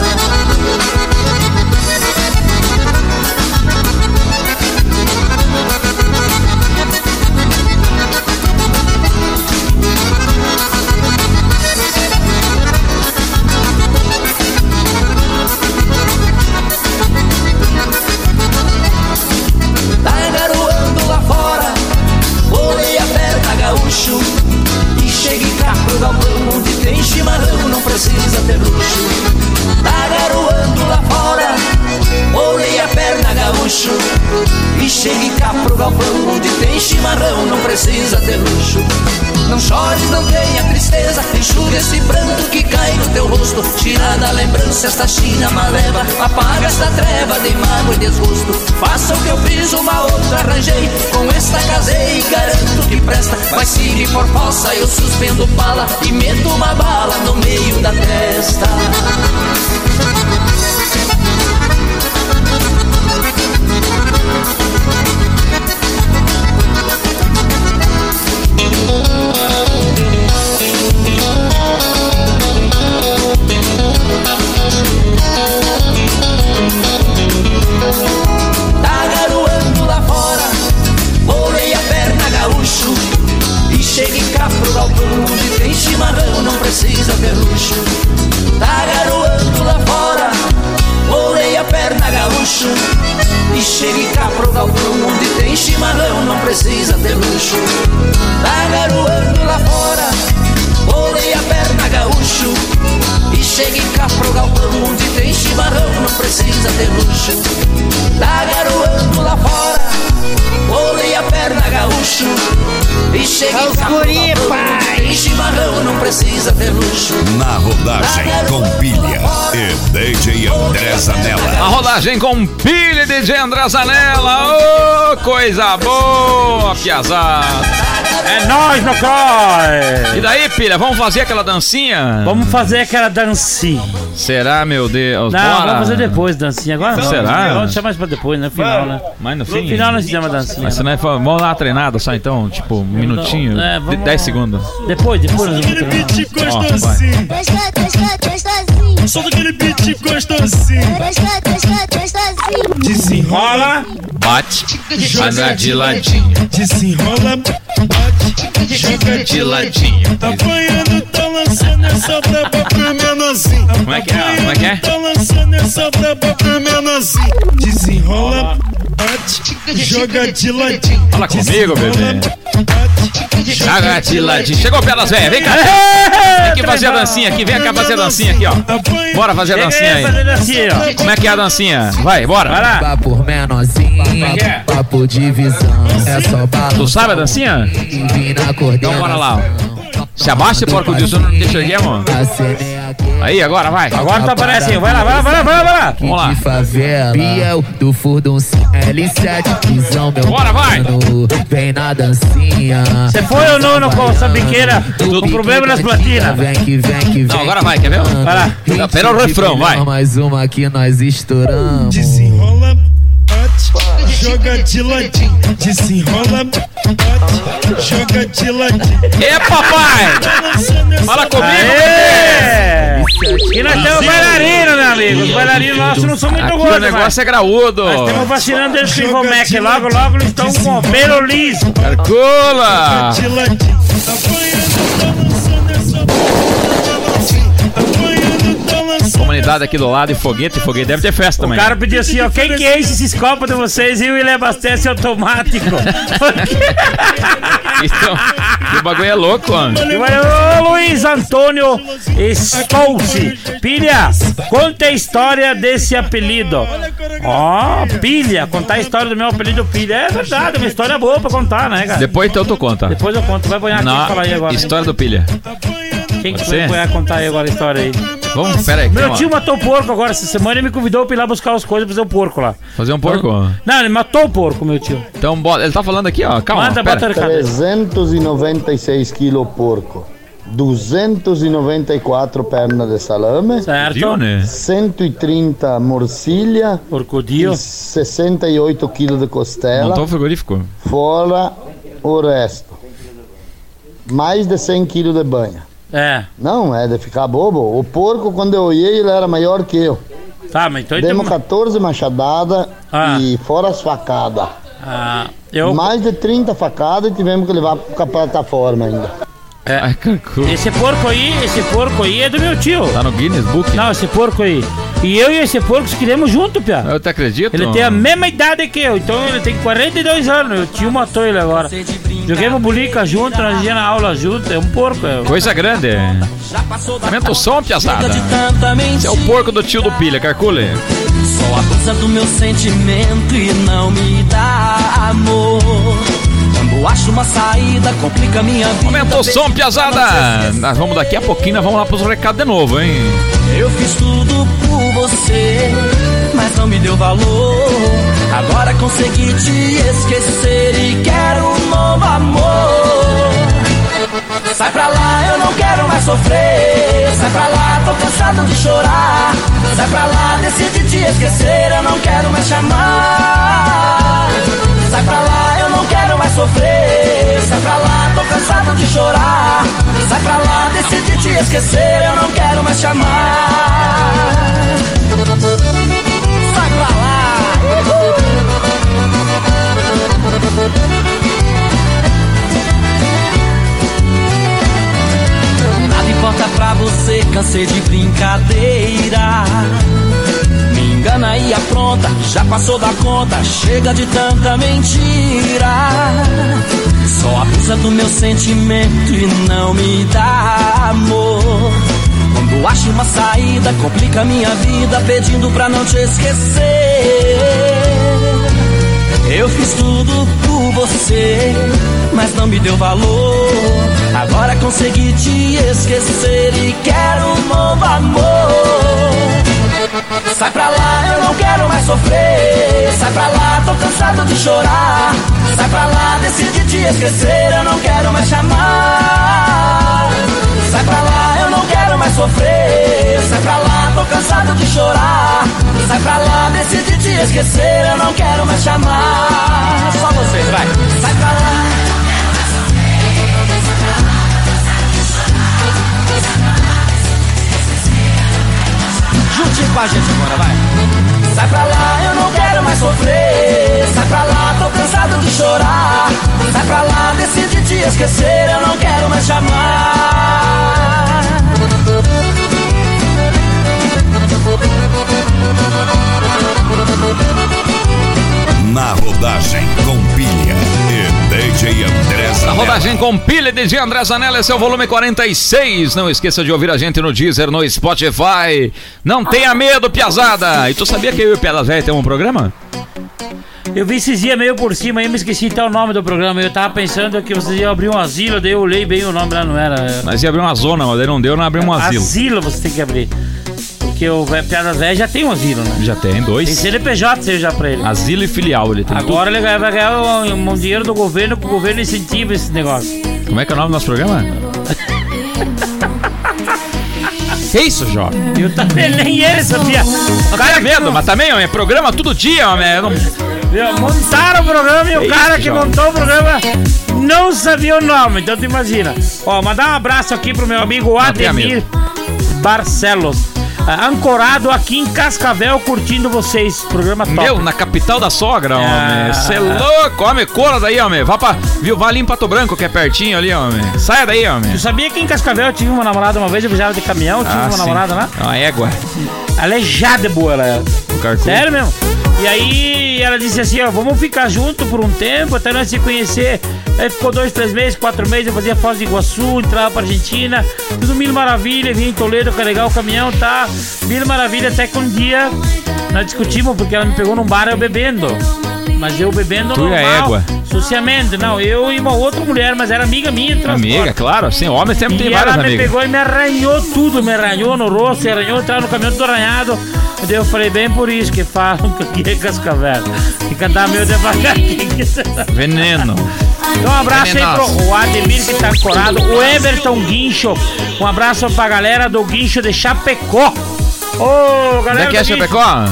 Chores, não tenha tristeza, enxuga esse pranto que cai no teu rosto. Tira da lembrança esta china maleva, apaga esta treva de mágoa e desgosto. Faça o que eu fiz, uma outra arranjei, com esta casei, garanto que presta. Mas se me for falsa, eu suspendo bala e meto uma bala no meio da testa. Precisa ter luxo. Tá garoando lá fora, bolei a perna gaúcho. E cheguei cá pro galpão onde tem chimarrão, não precisa ter luxo. Tá garoando lá fora, bolei a perna gaúcho. E cheguei cá pro galpão onde tem chimarrão, não precisa ter luxo. Tá garoando lá fora, bolei a perna gaúcho E cheguei galpão onde tem chimarrão, não precisa ter luxo Na rodagem com pilha e DJ André Zanella. A rodagem com pilha de DJ André Zanella. Ô, coisa boa, piazada. É nóis, no E CROI! daí, pilha, vamos fazer aquela dancinha? Vamos fazer aquela dancinha. Será, meu Deus? Não, Bora. vamos fazer depois dancinha. Agora não. Será? Vamos deixar mais pra depois, né? Final, né? Mas no No fim. final nós fizemos a dancinha. Mas se não é, vamos uma treinada só então, tipo, um minutinho, É, de vamos- 10 segundos. Depois, depois vamos treinar. Ó, vai. Gostosinho, gostosinho. Solta aquele beat gostosinho. Gostosinho, gostosinho. Desenrola, Bate, anda de ladinho, desenrola, bate, joga de ladinho. Tá apanhando, tá lançando essa braba pro menorzinho. Como é que é? Como é que é? Tá lançando essa braba pro menorzinho. Desenrola, bate, joga de ladinho. Fala comigo, bebê. Joga de ladinho. Chegou pelas velhas, vem cá. Vem aqui fazer a dancinha aqui, vem cá fazer a dancinha aqui, ó. Bora fazer a dancinha aí. ó. Como é que é a dancinha? Vai, bora. Vai lá. Papo menorzinho, que é? papo de visão É só balançar Tu sabe a dancinha? Então bora lá. Se abaixa, porco de som, não deixa aqui, mano. Aí, agora vai. Agora tu aparece aí. Vai lá, vai lá, vai lá, vai lá, vai lá. Vamos lá. de favela Biel do Furdun L7 Visão meu Bora, vai. Vem na dancinha Você foi ou não no com essa biqueira com problema nas platinas? Vem que vem que vem Não, agora vai, quer ver? Vai lá. Não, pera o refrão, vai. Mais uma que nós estouramos desenrola, bate, joga de ladinho. Desenrola, bate, joga de ladinho. É, papai! Fala comigo, Aê! E nós temos bailarino, meu amigo. Os bailarinos nossos não são muito Aqui o gordos, negócio mas é graúdo. nós estamos vacinando eles com Ivomec. Logo, logo eles estão com pelo liso. Calcula! Tá Comunidade aqui do lado e foguete, foguete deve ter festa O também. cara pediu assim, ó, quem que é esses copos de vocês? E ele abastece automático. Então, o bagulho é louco, mano. E Luiz Antônio Stolze, Pilha, conta a história desse apelido. Ó, Pilha, contar a história do meu apelido Pilha. É verdade, uma história boa pra contar, né, cara? Depois então tu conta. Depois eu conto, vai banhar aqui e falar aí agora. história do pilha. Quem que Pode vai contar aí agora a história aí? Vamos, pera aí. Meu tio matou o porco agora essa semana e me convidou pra ir lá buscar as coisas pra fazer o porco lá. Fazer um porco? Não, ele matou o porco, meu tio. Então, bota- ele tá falando aqui, ó. Calma, Manda, pera. bota a cabeça. 396 kg porco, 294 pernas de salame, Certo? Viu, né? 130 morcilha Porcodio. e 68 kg de costela, Montou o frigorífico. fora o resto. Mais de 100 kg de banha. É. Não, é de ficar bobo. O porco, quando eu olhei, ele era maior que eu. Tá, mas então... Demos então 14 machadadas Ah. e fora as facadas. ah, eu... Mais de 30 facadas e tivemos que levar para a plataforma ainda. Ai, calcula. Esse porco aí, esse porco aí é do meu tio. Tá no Guinness Book? Não, esse porco aí. E eu e esse porco se queremos junto, Pia. Eu te acredito. Ele tem a mesma idade que eu, então ele tem 42 anos. O tio matou ele agora. Joguemos bulica junto, nós ia na aula junto. É um porco. É. Coisa grande. Aumenta o som, piazada. Esse é o porco do tio do pilha, calcule. Só abusa do meu sentimento e não me dá amor. Acho uma saída, complica minha vida. Aumenta o som, piazada! Nós vamos daqui a pouquinho, nós vamos lá pros recados de novo, hein? Eu fiz tudo por você, mas não me deu valor. Agora consegui te esquecer e quero um novo amor. Sai pra lá, eu não quero mais sofrer. Sai pra lá, tô cansado de chorar. Sai pra lá, decidi te esquecer, eu não quero mais chamar. Sai pra lá, eu não quero mais sofrer. Sai pra lá, tô cansado de chorar. Sai pra lá, decidi te esquecer, eu não quero mais chamar. Sai pra lá. Nada importa pra você, cansei de brincadeira. Engana e apronta, já passou da conta, chega de tanta mentira. Só abusa do meu sentimento e não me dá amor. Quando acho uma saída, complica minha vida, pedindo pra não te esquecer. Eu fiz tudo por você, mas não me deu valor. Agora consegui te esquecer e quero um novo amor. Sai pra lá, eu não quero mais sofrer. Sai pra lá, tô cansado de chorar. Sai pra lá, decidi te esquecer, eu não quero mais chamar. Sai pra lá, eu não quero mais sofrer. Sai pra lá, tô cansado de chorar. Sai pra lá, decidi te esquecer, eu não quero mais chamar. Só vocês, vai. Sai pra lá. Com a gente agora, vai. Sai pra lá, eu não quero mais sofrer. Sai pra lá, tô cansado de chorar. Sai pra lá, decidi te esquecer, eu não quero mais chamar. Na rodagem com pilha e DJ André Na Zanella. rodagem com pilha de André Zanella, esse é o volume 46. Não esqueça de ouvir a gente no Deezer, no Spotify. Não tenha medo, piazada. E tu sabia que eu e o Piada Velha temos um programa? Eu vi esses dias meio por cima aí, me esqueci até o nome do programa. Eu tava pensando que vocês iam abrir um asilo, daí eu olhei bem o nome lá, não era. Nós ia abrir uma zona, mas daí não deu, não abrimos um asilo. Asilo você tem que abrir. Porque o Vé- Piada Velha já tem um asilo, né? Já tem Tem dois. CNPJ seja pra ele. Asilo e filial, ele tem Agora ele vai ganhar um, um dinheiro do governo, que o governo incentiva esse negócio. tudo. Como é que é o nome do nosso programa? que isso, jovem? Eu também nem ele sabia. Não tenha medo, mas também, é programa todo dia, homem. Eu não- Viu? Montaram o programa e o cara que jovem? montou o programa não sabia o nome, então tu imagina. Ó, mandar um abraço aqui pro meu amigo Ademir Barcelos. Ah, Ancorado aqui em Cascavel, curtindo vocês. Programa top. Meu, na capital da sogra, Ah. homem. Você é louco, homem. Corra daí, homem. Vá, pra, viu, vá ali em Pato Branco, que é pertinho ali, homem. Saia daí, homem. Tu sabia que em Cascavel eu tive uma namorada uma vez, eu viajava de caminhão, tive Ah, uma sim. namorada lá? É Uma égua. Aleijada boa ela era. O carcu. Sério mesmo? E aí ela disse assim, ó, vamos ficar junto por um tempo, até nós se conhecer. Aí ficou dois, três meses, quatro meses, eu fazia Foz do Iguaçu, entrava pra Argentina, tudo mil maravilha, vinha em Toledo carregar o caminhão, tá? Mil maravilha, até que um dia nós discutimos, porque ela me pegou num bar eu bebendo. Mas eu bebendo Tu e normal, égua? sociamente, não, eu e uma outra mulher, mas era amiga minha transporte. Amiga, claro, assim, homem sempre tem E várias ela me amigas. pegou e me arranhou tudo, me arranhou no rosto, arranhou, entrava no caminhão tudo arranhado. E daí eu falei, bem por isso que falam que aqui é Cascavel. Tem que andar meio devagarinho. Veneno. Então um abraço aí pro Ademir que tá ancorado, o Everton Guincho. Um abraço pra galera do Guincho de Chapecó. Ô, Onde galera é que é Guincho. Chapecó?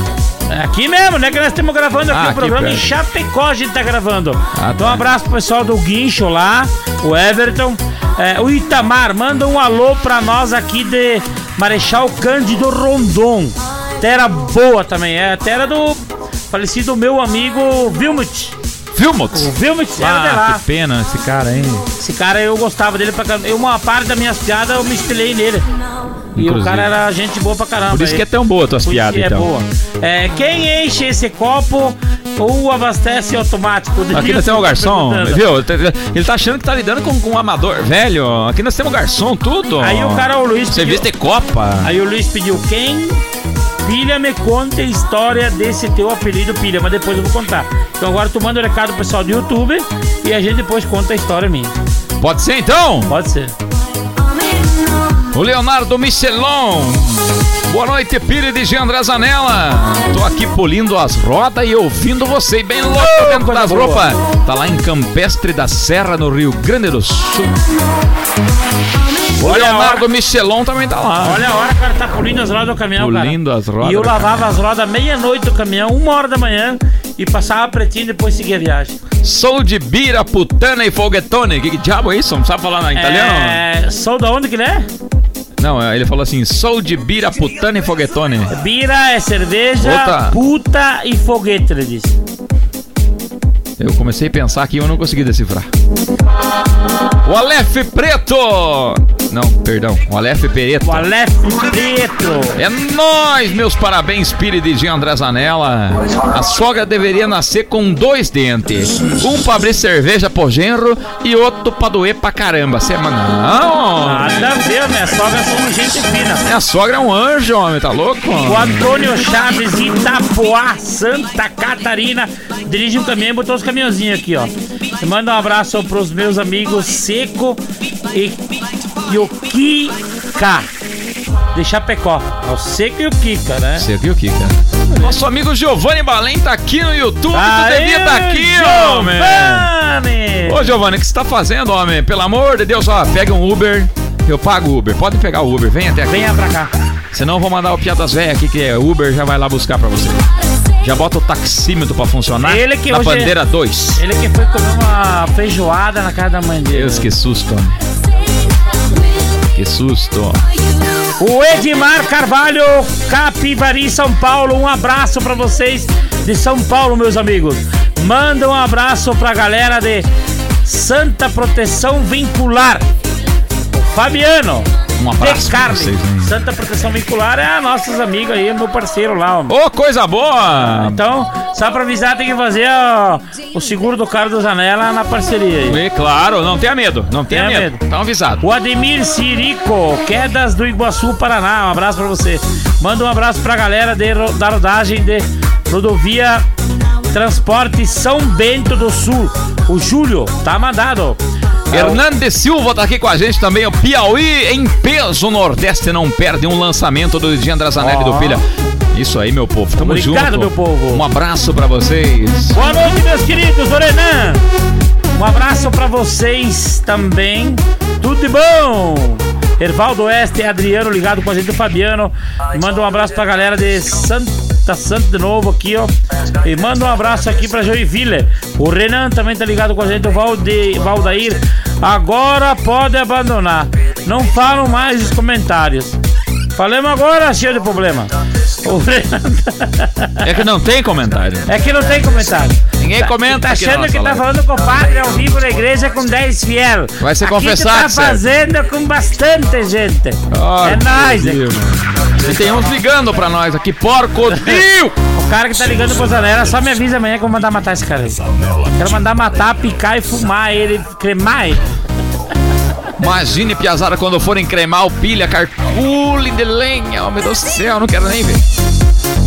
É Aqui mesmo, né? Que nós estamos gravando aqui Ah, o programa em. Chapecó, a gente tá gravando. Ah, então, um tá. abraço pro pessoal do Guincho lá, o Everton. É, o Itamar, manda um alô pra nós aqui de Marechal Cândido Rondon. Terra boa também, é a terra do falecido meu amigo Vilmut. Vilmot. O Vilmut era de Ah, lá. que pena esse cara, hein? Esse cara eu gostava dele pra. Eu, Uma parte das minhas piadas eu me espelhei nele. E o Inclusive. cara era gente boa pra caramba. Por isso que é tão boa tuas piadas, é então. boa. É, quem enche esse copo ou abastece automático? Aqui nós temos um garçom, viu? Ele tá achando que tá lidando com, com um amador. Velho, aqui nós temos um garçom, tudo. Aí o cara, o Luiz Serviço de pediu- Copa. Aí o Luiz pediu quem Pilha, me conte a história desse teu apelido Pilha, mas depois eu vou contar. Então agora tu manda o recado pro pessoal do YouTube e a gente depois conta a história minha. Pode ser então? Pode ser. O Leonardo Michelon. Boa noite, Pire de Jean André Zanella. Tô aqui polindo as rodas e ouvindo você bem louco dentro das roupas. Tá lá em Campestre da Serra, no Rio Grande do Sul. O Olha Leonardo Michelon também tá lá. Olha a hora que o cara tá polindo as rodas do caminhão, cara. Polindo as rodas E eu lavava as rodas meia-noite do caminhão, uma hora da manhã, e passava pretinho e depois seguia a viagem. Sou de bira, putana e foguetone. Que, que diabo é isso? Não sabe falar na italiano? É. Sou da onde que ele é? Não, ele falou assim: sou de bira, putana e foguetone. Bira é cerveja, Outra. puta e foguete, ele disse. Eu comecei a pensar aqui e eu não consegui decifrar. O Aleph Preto! Não, perdão. O Aleph Pereto. O Aleph Preto. É nóis, meus parabéns, Pire de André Zanella. A sogra deveria nascer com dois dentes. Um pra abrir cerveja pro genro e outro pra doer pra caramba. Você, mas não! Nada a ver, minha sogra são gente fina. Minha sogra é um anjo, homem, tá louco? O Antônio Chaves Itapoá, Santa Catarina, dirige um caminhão e botou os caminhãozinhos aqui, ó. Manda um abraço pros meus amigos Seco e, e o Kika de Chapecó. É o Seco e o Kika, né? Seco e o Kika. Nosso amigo Giovanni Balém tá aqui no YouTube. tu Aê, devia tá aqui, homem. Giovanni! Ô, Giovanni, o que você tá fazendo, homem? Pelo amor de Deus, ó, pega um Uber. Eu pago o Uber. Pode pegar o Uber. Vem até aqui. Venha pra cá. Senão eu vou mandar o Piadas Velhas aqui, que é Uber, já vai lá buscar pra você. Já bota o taxímetro pra funcionar. Ele que na hoje- bandeira 2. Ele que foi comer uma feijoada na casa da mãe dele. Deus, que susto, homem. Que susto. O Edmar Carvalho, Capivari, São Paulo. Um abraço pra vocês de São Paulo, meus amigos. Manda um abraço pra galera de Santa Proteção Vincular. O Fabiano. Um abraço de Carne. vocês, hein? Santa Proteção Vincular é nossos amigos aí, meu parceiro lá. Ô, coisa boa! Então, só pra avisar, tem que fazer ó, o seguro do carro do Zanella na parceria aí. E claro, não tenha medo. Não tenha, Tenha medo. Tá avisado. O Ademir Sirico, Quedas do Iguaçu, Paraná. Um abraço pra você. Manda um abraço pra galera de da rodagem de rodovia Transporte São Bento do Sul. O Júlio, tá mandado. Hernandes Silva tá aqui com a gente também. O Piauí em peso Nordeste não perde um lançamento do Jean Drazanelli Ó. do Pilha. Isso aí, meu povo. Tamo Obrigado, junto. meu povo. Um abraço pra vocês. Boa noite, meus queridos. O Renan. Um abraço pra vocês também. Tudo de bom. Ervaldo Oeste Adriano ligado com a gente, o Fabiano. Manda um abraço pra galera de Santa Santa de novo aqui, ó. E manda um abraço aqui pra Joinville. O Renan também tá ligado com a gente, o Valde, Valdair. Agora pode abandonar. Não falam mais os comentários. Falamos agora, cheio de problema. É que não tem comentário. É que não tem comentário. Ninguém comenta Tá aqui na achando que tá live. falando com o padre ao vivo na igreja com 10 fiel. Vai se confessar, tá fazendo com bastante gente. Ai, é nóis. Deus, mano. E tem uns ligando pra nós aqui, porco Dio! O cara que tá ligando pro Zanella, só me avisa amanhã que eu vou mandar matar esse cara aí. Quero mandar matar, picar e fumar ele, cremar ele. Imagine, Piazada, quando forem cremar o pilha, carpule de lenha. Oh, meu Deus do céu, não quero nem ver.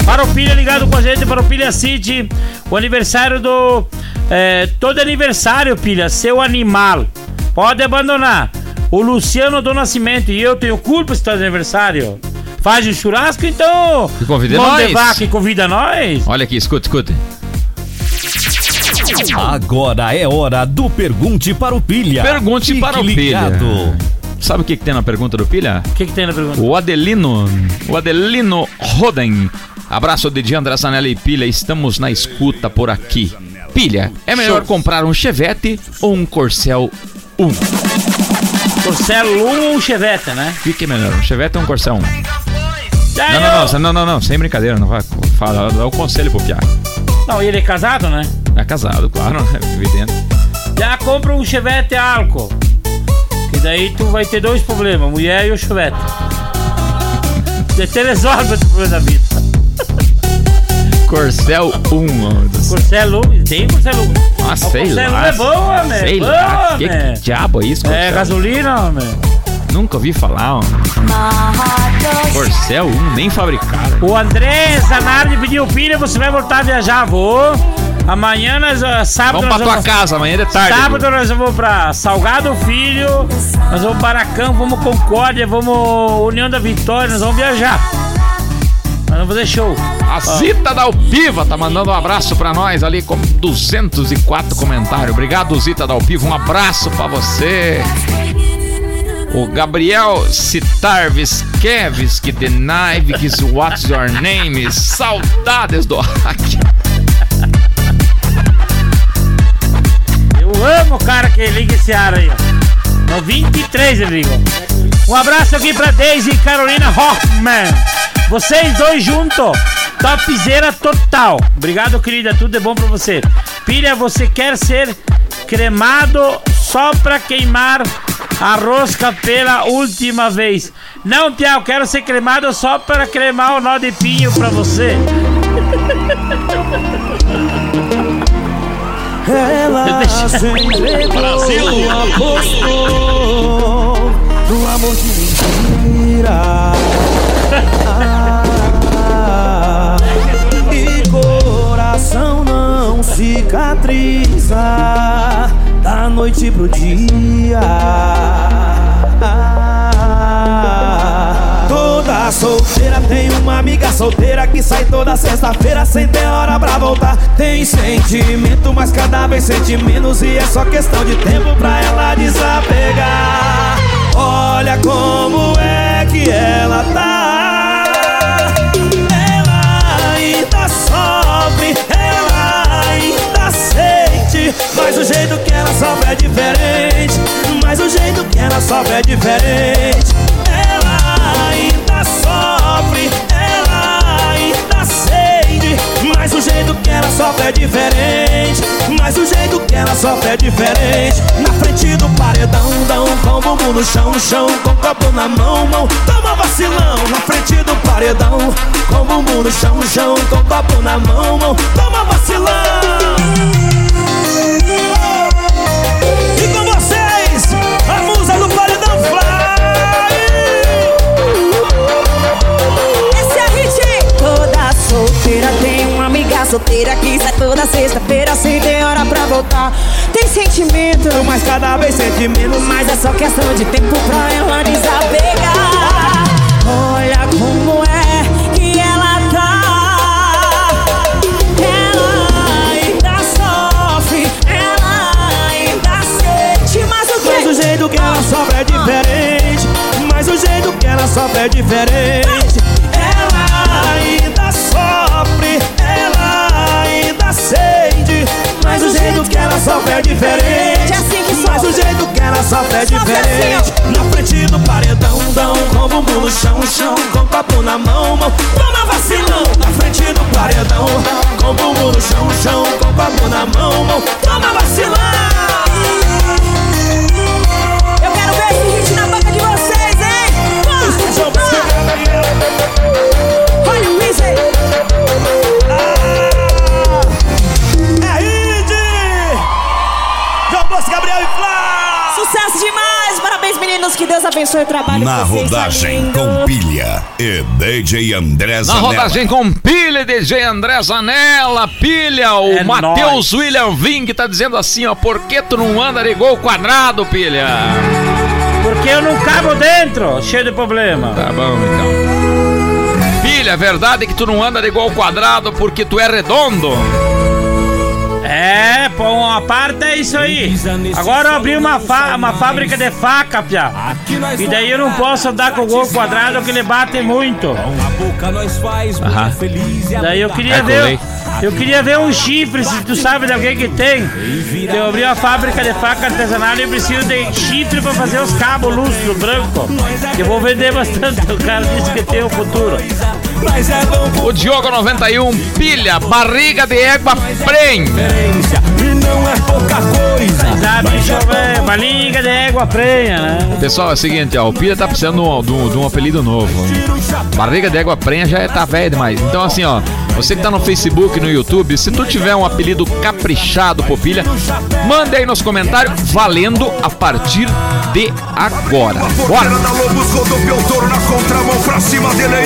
Para o Pilha ligado com a gente, para o Pilha City, o aniversário do. É, todo aniversário, Pilha, seu animal. Pode abandonar. O Luciano do Nascimento e eu tenho culpa se tá de aniversário. Faz um churrasco, então. E convida nós. vaca e convida nós. Olha aqui, escuta, escuta. Agora é hora do Pergunte para o Pilha. Pergunte Fique para o ligado. pilha. Sabe o que, que tem na pergunta do pilha? O que, que tem na pergunta? O Adelino, o Adelino Roden. Abraço de André Sanelli e Pilha, estamos na escuta por aqui. Pilha, é melhor Show. comprar um Chevette ou um Corcel 1? Torcelo 1 ou um Chevette, né? O que, que é melhor, um Chevette ou um Corcel 1? Ah, Não, não, não, não, não, não, sem brincadeira, não vai. Fala, dá o conselho pro Piá. Não, ele é casado, né? É casado, claro, é evidente. Já compra um Chevette álcool. Que daí tu vai ter dois problemas, mulher e o Chevette. Você resolve o problema da vida. Corcel 1, ó. Corcelo, tem Corcelo 1. Ah, sei Corcelo lá. é bom, homem. Sei bom, lá. Que, homem. que diabo é isso, É Corcel? gasolina, homem. Nunca ouvi falar, ó. Corcel 1, nem fabricado. O André Zanardi pediu pilha, você vai voltar a viajar, vou. Amanhã nós, ah, sábado Vamos pra tua casa, amanhã de tarde. Sábado nós vamos pra Salgado Filho, nós vamos para Baracão, vamos Concórdia, vamos União da Vitória, nós vamos viajar. Nós vamos fazer show. A Zita da Alpiva tá mandando um abraço pra nós ali com 204 comentários. Obrigado, Zita da Alpiva. Um abraço pra você. O Gabriel Citarves Kevis que Denaives What's Your Name? Saudades do hack. Amo o cara que liga esse ar aí, ó. No 23 ele ligou. Um abraço aqui pra Daisy e Carolina Hoffman. Vocês dois juntos. Topzera total. Obrigado, querida. Tudo é bom pra você. Pilha, você quer ser cremado só pra queimar a rosca pela última vez. Não, Tiago, quero ser cremado só pra cremar o nó de pinho pra você. Ela se entregou Brasil. apostou no amor de mentira. Ah, e coração não cicatriza da noite pro dia. Amiga solteira que sai toda sexta-feira sem ter hora pra voltar. Tem sentimento, mas cada vez sente menos e é só questão de tempo pra ela desapegar. Olha como é que ela tá. Ela ainda sofre, ela ainda sente. Mas o jeito que ela sofre é diferente. Mas o jeito que ela sofre é diferente. Sofre é diferente. Mas o jeito que ela sofre é diferente. Na frente do paredão, dão com o bumbum no chão, chão, com o copo na mão, mão. Toma vacilão. Na frente do paredão, com bumbum no chão, chão, com o copo na mão, mão. Toma vacilão. Com solteira solteira que sai toda sexta-feira sem ter hora pra voltar. Tem sentimento, mas cada vez sente menos. Mas é só questão de tempo pra ela desapegar. Olha como é que ela tá. Ela ainda sofre, ela ainda sente. Mas o? Mas o jeito que ela sofre é diferente. Mas o jeito que ela sofre é diferente. Jeito que ela sofre é diferente. Mas o jeito que ela sofre é diferente. Na frente do paredão, dão com o bumbum no chão, chão, com o copo na mão, mão. Toma vacilão. Na frente do paredão, com o bumbum no chão, chão, com o copo na mão, mão. Toma vacilão. Sucesso demais! Parabéns, meninos. Que Deus abençoe o trabalho Na de vocês. rodagem lindo. com pilha e DJ André Na Zanella. rodagem com pilha, DJ André Zanella, pilha, o É Matheus William Ving tá dizendo assim, ó, por que tu não anda de gol quadrado, pilha? Porque eu não cabo dentro, cheio de problema. Tá bom, então. Pilha, verdade é que tu não anda de gol quadrado porque tu é redondo? É, pô, uma parte é isso aí. Agora eu abri uma, uma fábrica de faca, pia. E daí eu não posso andar com o gol quadrado que ele bate muito. Aham. Daí eu queria ver. Eu queria ver um chifre, se tu sabe de alguém que tem. Eu abri uma fábrica de faca artesanal e eu preciso de chifre pra fazer os cabos lustro branco. Eu vou vender bastante. O cara disse que tem o futuro. Mas é bom O Diogo 91, pilha, barriga de égua prenha. e não é pouca coisa. Balinha de égua prenha, né? Pessoal, é o seguinte, ó, o Pilha tá precisando de um, de um- apelido novo. Barriga de égua prenha já é- tá velho demais. Então, assim, ó, você que tá no Facebook no YouTube, se tu tiver um apelido caprichado pro Pilha, manda aí nos comentários, valendo a partir de agora. Bora!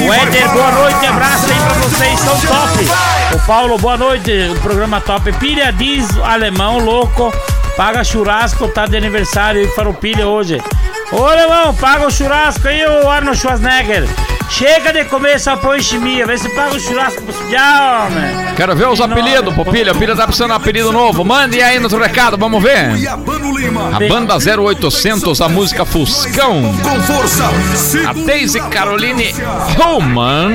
o Éder, boa noite, abraço aí pra vocês, são top. O Paulo, boa noite, o programa top. Pilha diz alemão, louco, paga churrasco, tá de aniversário aí para o Pilha hoje. Ô alemão, paga o churrasco aí, o Arnold Schwarzenegger. Chega de comer essa poiximia, vê se paga o churrasco pro já, homem. Quero ver os apelidos pro Pilha. O Pilha tá precisando de um apelido novo. Mande aí no teu recado, vamos ver. A banda 0800, a música Fuscão. Com força. A Daisy Caroline Roman.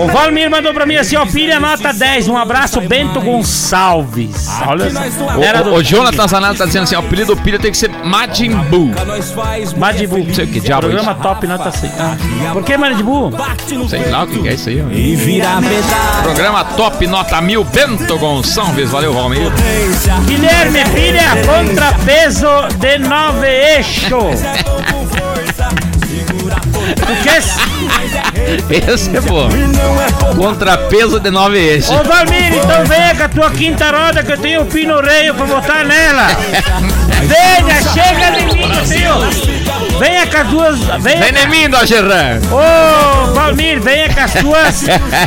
O Valmir mandou pra mim assim, ó, Pilha nota 10, um abraço, Bento Gonçalves. Olha só. O, o, o Jonathan Zanata tá dizendo assim: ó, o apelido do Pilha tem que ser Majin Buu. Madibu. Não sei o que diabo é Programa top, nota 6. Por que Madibu? Sei lá o que é isso aí. E vira metade. Programa top, nota mil, Bento Gonçalves. Valeu, Valmir. Guilherme Pilha, contrapeso de nove eixo. O que? Esse é bom. Contrapeso de nove eixos. Ô Valmir, então venha com a tua quinta roda que eu tenho o pino reio pra botar nela. Venha, chega de mim, tio. Venha com as duas. Venha Vem em mim, Dogeran. Ô, Valmir, venha com as tuas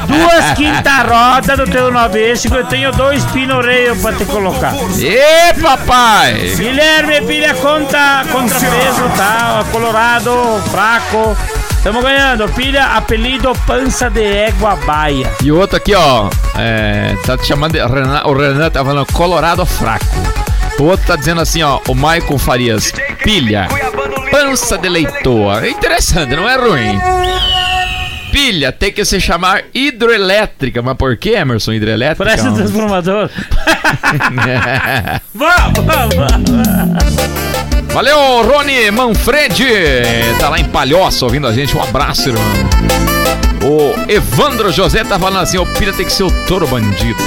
duas quinta rodas do teu nove eixo que eu tenho dois pino reio pra te colocar. Ê, papai. Guilherme Pilha conta contrapeso, tá? Colorado, fraco. Estamos ganhando. Pilha, apelido pança de égua baia. E o outro aqui, ó, é, tá te chamando de Renan, o Renan tá falando Colorado fraco. O outro tá dizendo assim, ó, o Michael Farias, pilha, pança de leitor. É interessante, não é ruim. Pilha tem que se chamar hidroelétrica, mas por que, Emerson, hidroelétrica? Parece um transformador. Vamos, vamos, vamos. Valeu, Rony Manfredi, tá lá em Palhoça ouvindo a gente, um abraço, irmão. O Evandro José tá falando assim, o pilha tem que ser o touro bandido.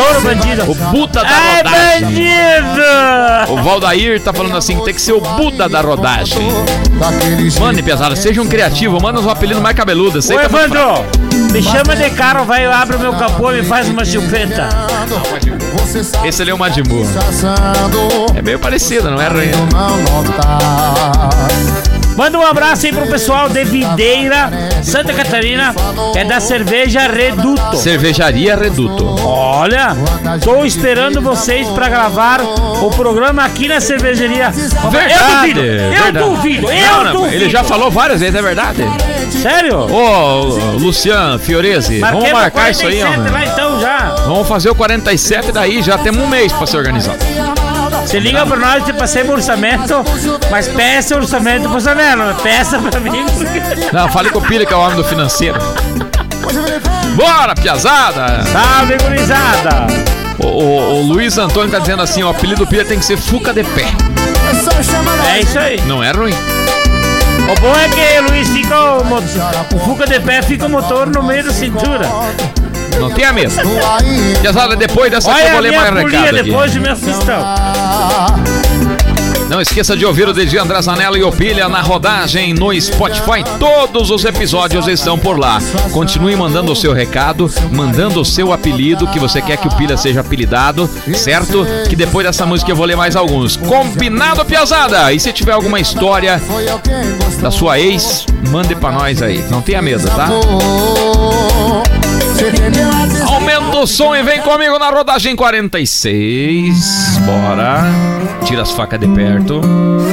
Touro bandido. O Buda da Ai, rodagem. bandido! O Valdair tá falando assim, tem que ser o Buda da rodagem. Mano, pesada, seja um criativo, manda uns apelidos mais cabeludos. Sei Ô, que é muito Evandro, me chama de cara, vai, abre o meu capô e me faz uma chupeta. Esse ali é o Majimbu. É meio parecido, não é ruim. Manda um abraço aí pro pessoal de Videira, Santa Catarina, é da cerveja Reduto. Cervejaria Reduto. Olha, tô esperando vocês pra gravar o programa aqui na cervejaria. Verdade, eu duvido, eu verdade. duvido, eu Não, não, duvido. Ele já falou várias vezes, é verdade. Sério? Ô, Luciano Fiorese, vamos marcar isso aí, 47 homem. lá então já. Vamos fazer o 47 daí, já temos um mês pra se organizar. Você liga pra nós e passei o orçamento, mas peça o orçamento pro Zanello, peça pra mim. porque- Não, fale com o Pilha que é o homem do financeiro. Bora, piazada! Salve, gurizada! O, o- o Luiz Antônio tá dizendo assim, o apelido do Pilha tem que ser Fuca de Pé. É isso aí. Não é ruim. O bom é que Luiz fica o, o Fuca de pé fica o motor no meio da cintura. Não tenha medo. Piazada, depois dessa aqui eu vou ler mais recado aqui. depois do meu pistão. Não esqueça de ouvir o DJ André Zanella e o Pilha na rodagem no Spotify. Todos os episódios estão por lá. Continue mandando o seu recado, mandando o seu apelido, que você quer que o Pilha seja apelidado, certo? Que depois dessa música eu vou ler mais alguns. Combinado, Piazada? E se tiver alguma história da sua ex, mande pra nós aí. Não tenha medo, tá? Aumenta o som e vem comigo na rodagem 46. Bora. Tira as facas de perto.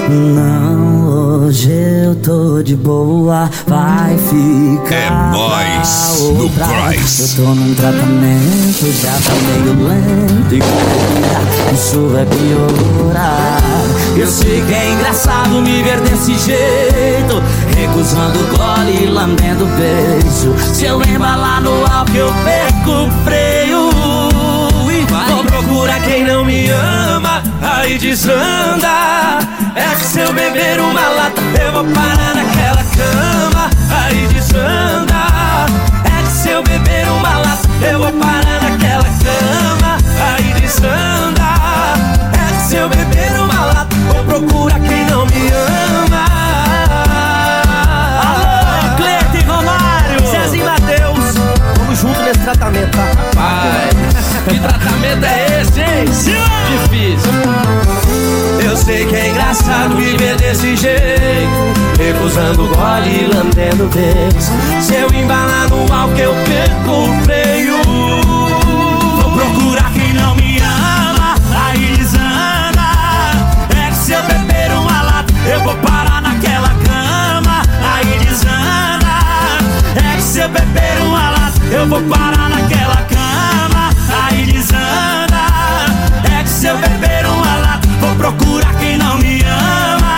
Não, hoje eu tô de boa, vai ficar. É nóis no. Cross. Eu tô num tratamento, já tá meio lento e isso vai piorar. Eu sei que é engraçado me ver desse jeito Recusando o gole e lambendo beijo. Se eu embalar no álcool eu perco o freio. E vou procurar quem não me ama Aí desanda. É que se eu beber uma lata Eu vou parar naquela cama Aí desanda. É que se eu beber uma lata Eu vou parar naquela cama Aí desanda. É que se eu beber procura quem não me ama. Alô, Cleto e Romário! Zezinho Mateus, vamos junto nesse tratamento, tá? Rapaz, que tratamento é esse, hein? Sim. Difícil. Eu sei que é engraçado viver desse jeito. Recusando gole e lambendo vez. Se eu embalar no álcool, eu perco o freio. Vou parar naquela cama, aí desanda. É que se eu beber uma lata, vou procurar quem não me ama.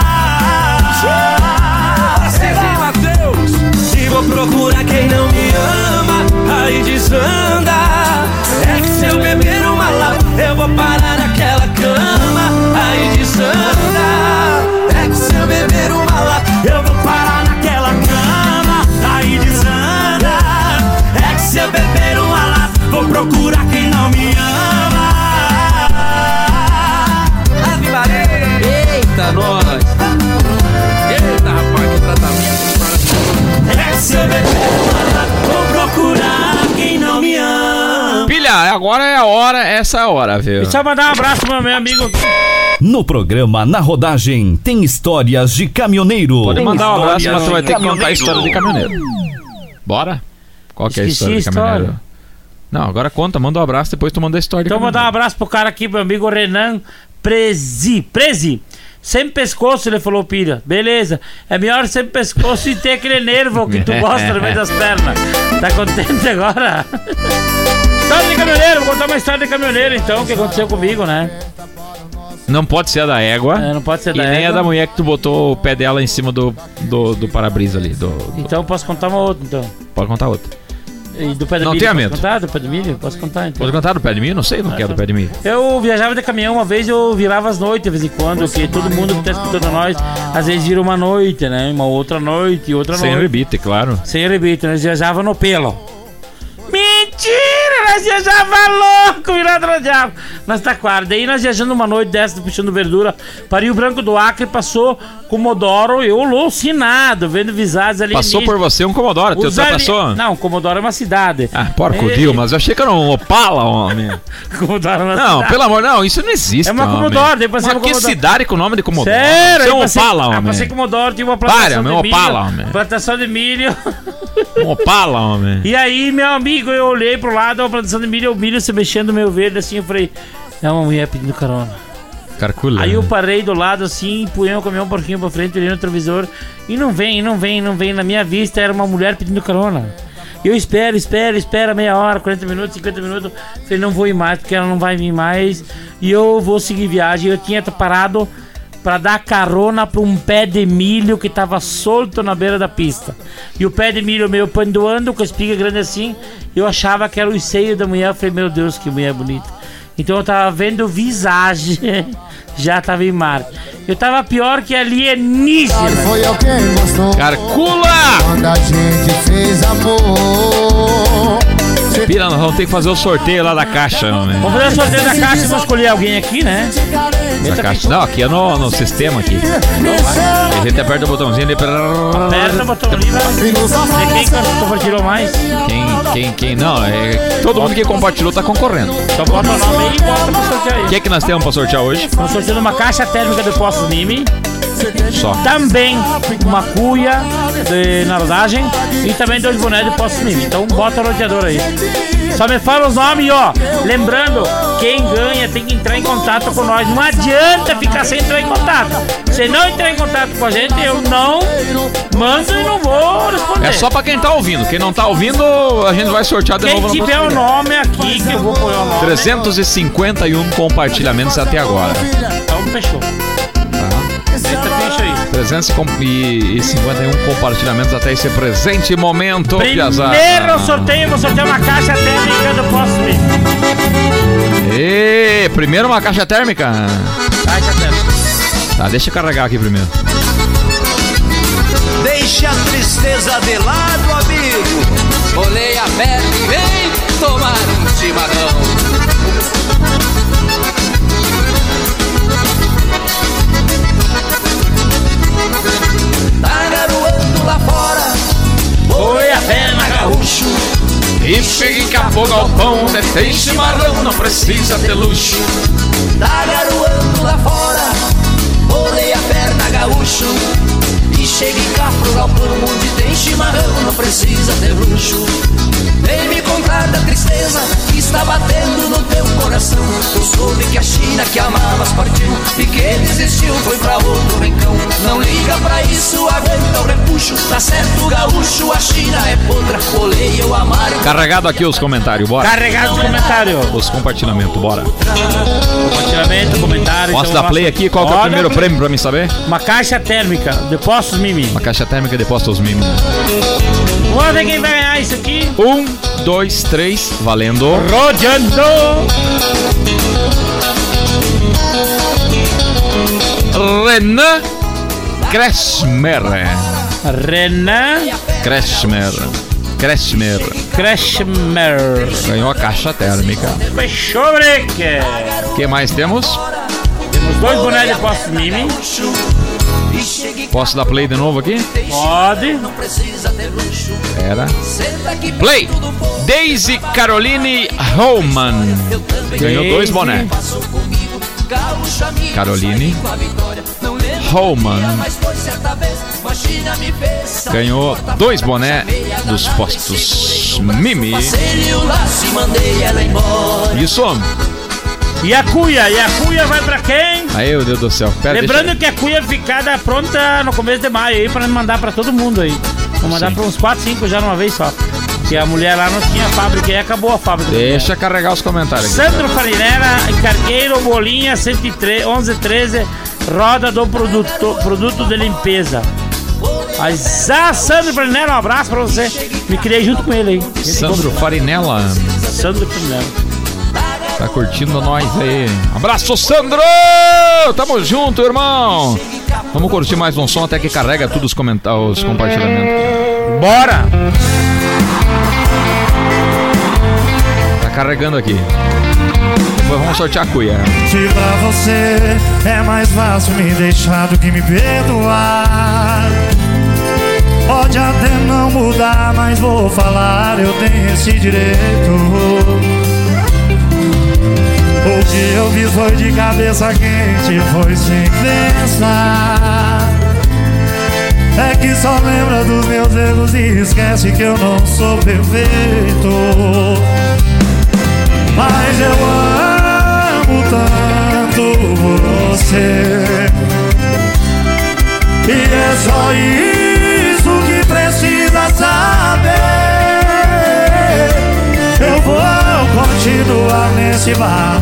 E vou procurar quem não me ama, aí desanda. É que se eu beber uma lata, eu vou parar naquela cama, aí desanda. Procurar quem não me ama. Ave Maria. Eita, nós! Eita, rapaz, que tratamento! É uma lata, vou procurar quem não me ama. Pilha, agora é a hora, essa é a hora, viu? Deixa eu mandar um abraço pro meu amigo. No programa Na Rodagem tem histórias de caminhoneiro. Pode mandar um abraço, mas você vai ter que contar a história de caminhoneiro. Bora? Qual que é a história de caminhoneiro? Não, agora conta, manda um abraço, depois tu manda a história Então, mandar um abraço pro cara aqui, meu amigo Renan Prezi. Prezi. Sem pescoço, ele falou, pilha. Beleza. É melhor sem pescoço e ter aquele nervo que tu gosta no meio das pernas. Tá contente agora? História de caminhoneiro, vou contar uma história de caminhoneiro então, que aconteceu comigo, né? Não pode ser a da égua. É, não pode ser e da nem a égua. da mulher que tu botou o pé dela em cima do, do, do para-brisa ali. Do, do- Então posso contar uma outra, então. Pode contar outra. E do pé de Não milho, tenha posso medo. contar? Do pé de milho? Posso contar então. Pode contar do pé de mim? Não sei não que é do pé de mim. Eu viajava de caminhão uma vez, eu virava as noites de vez em quando, que todo mundo que tá escutando nós, às vezes vira uma noite, né? Uma outra noite, outra Sem noite. rebite, claro. Sem rebite, nós viajava no pelo. Nós viajava louco, virado no diabo. Nós taquara. Daí nós viajando uma noite dessa, puxando verdura para Rio Branco do Acre, passou Comodoro, eu alucinado, vendo visados ali. Passou por você um Comodoro, já ali- passou? Não, Comodoro é uma cidade. Ah, porco É- Dio, mas eu achei que era um Opala, homem. Comodoro é uma Não, cidade. pelo amor, não, isso não existe. É uma homem. Comodoro, depois Mas você que cidade com o nome de Comodoro? Sério? Isso é um passei- Opala, ah, homem. passei Comodoro, tinha uma plantação Para, de milho. Opala, homem. Plantação de milho. Um Opala, homem. E aí, meu amigo, eu olhei pro lado, a plantação de milho, o milho se mexendo no meu verde, assim, eu falei, é uma mulher pedindo carona. Carcula. Aí eu parei do lado, assim, empunhei o caminhão um pouquinho pra frente, olhei no retrovisor, e não vem, não vem, não vem. Na minha vista era uma mulher pedindo carona. Eu espero, espero, espero meia hora, 40 minutos, 50 minutos. Falei, não vou ir mais, porque ela não vai vir mais. E eu vou seguir viagem. Eu tinha parado pra dar carona pra um pé de milho que tava solto na beira da pista. E o pé de milho meio pandoando, com a espiga grande assim. Eu achava que era o seio da mulher. Eu falei, meu Deus, que mulher bonita. Então eu tava vendo visagem. Já tava em mar. Eu tava pior que alienígena. Foi alguém gostou. Carcula! Quando a gente fez amor. Pira, nós vamos ter que fazer o sorteio lá da caixa, homem. Vamos fazer o sorteio da caixa e vou escolher alguém aqui, né? Da caixa. Não, aqui é no, no sistema aqui. A gente aperta o botãozinho ali. Aperta o botão ali, vai. Ver quem que compartilhou mais. Quem, quem, quem? Não, é. Todo mundo que compartilhou tá concorrendo. Então bota o nome aí e bota pra sortear O aí. que é que nós temos pra sortear hoje? Estamos sorteando uma caixa térmica do Postos Mimi. Só. Também uma cuia de narodagem e também dois bonés de Postos Mimi. Então bota o roteador aí. Só me fala os nomes, ó. Lembrando, quem ganha tem que entrar em contato com nós. Não adianta ficar sem entrar em contato. Se não entrar em contato com a gente, eu não mando e não vou responder. É só pra quem tá ouvindo. Quem não tá ouvindo, a gente vai sortear de Quem novo na tiver o nome aqui, que eu vou pôr o nome. 351 compartilhamentos até agora. Então fechou. Eita, fecha aí. 351 compartilhamentos até esse presente momento, Piazada. Primeiro sorteio, vou sortear uma caixa térmica do Posto Mimi. E primeiro uma caixa térmica. Caixa térmica. Tá, deixa eu carregar aqui primeiro. Deixa a tristeza de lado, amigo. Olhei a perna e vem tomar um chimarrão. gaúcho. E peguei em capô galpão, onde né? tem chimarrão, não precisa ter luxo. Tá garoando lá fora, Rolei a perna gaúcho. E cheguei em capô galpão, onde tem chimarrão, não precisa ter luxo. Vem me da tristeza que está batendo no teu coração. Eu soube que a China que amavas partiu e que desistiu foi pra outro rincão. Não liga pra isso, aguenta o repuxo. Tá certo, gaúcho, a China é eu amargo. Carregado aqui os comentários, bora. Carregado os comentários. Os compartilhamentos, bora. Compartilhamento, comentário. Posso então dar play aqui? Qual que é o primeiro prêmio pra mim saber? Uma caixa térmica, Depósitos Mimi. Uma caixa térmica de postos mimos. Vamos ver quem vai ganhar isso aqui. Um, dois, três, valendo. Rodeando. Renan Kresmer. Renan Kresmer. Kresmer. Kresmer. Ganhou a caixa térmica. Fechou, breque. O que mais temos? Temos dois bonés de Depósitos Mimi. Posso dar play de novo aqui? Pode. Era. Senta aqui Play! Daisy Caroline Holman. Ganhou dois bonés. Caroline Holman. fez. Ganhou dois bonés dos postos Mimi. Isso, homem. E a cuia? E a cuia vai pra quem? Aí, meu Deus do céu. Pera, Lembrando deixa- que a cuia ficada pronta no começo de maio aí pra mandar pra todo mundo aí. Vou mandar Sim. pra uns 4, 5 já numa vez só. Que a mulher lá não tinha fábrica e acabou a fábrica. Deixa carregar os comentários aqui. Sandro Farinera, Cargueiro, Bolinha, 103, 1113, roda do produto, produto de limpeza. Mas, ah, Sandro Farinera, um abraço pra você. Me criei junto com ele aí. Sandro Farinella. Sandro Farinera. Tá curtindo nós aí. Abraço, Sandro! Tamo junto, irmão. Vamos curtir mais um som até que carrega todos os comentários, os compartilhamentos. Bora! Tá carregando aqui. Depois vamos sortear a cuia. Pra você é mais fácil me deixar do que me perdoar. Pode até não mudar, mas vou falar, eu tenho esse direito. O que eu fiz foi de cabeça quente, foi sem pensar. É que só lembra dos meus erros e esquece que eu não sou perfeito. Mas eu amo tanto você E é só isso continuar nesse bar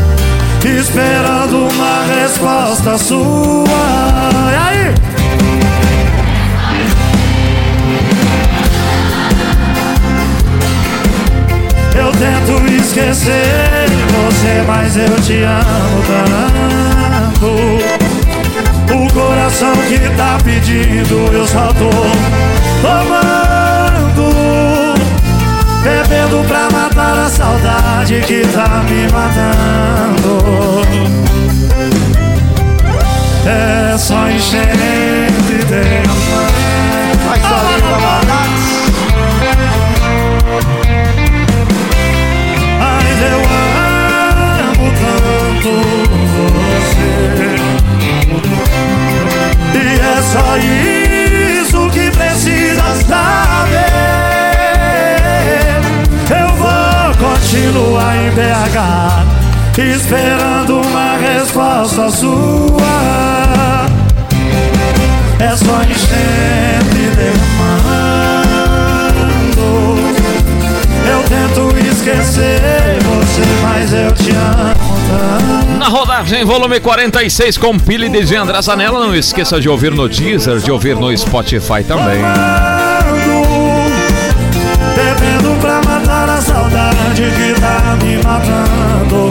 Esperando uma resposta sua E aí? Eu tento esquecer você, mas eu te amo tanto. O coração que tá pedindo, eu só tô tomando. Bebendo pra matar a saudade que tá me matando. É só enchente de amor. Vai sair Mas eu amo tanto você E é só isso que precisa vou continuar em BH Esperando uma resposta sua É só enchente derramando eu tento esquecer você, mas eu te amo. Na rodagem, volume 46, com Pili de André Zanella. Não esqueça de ouvir no Deezer, de ouvir no Spotify também. Bebendo pra matar saudade que tá me matando.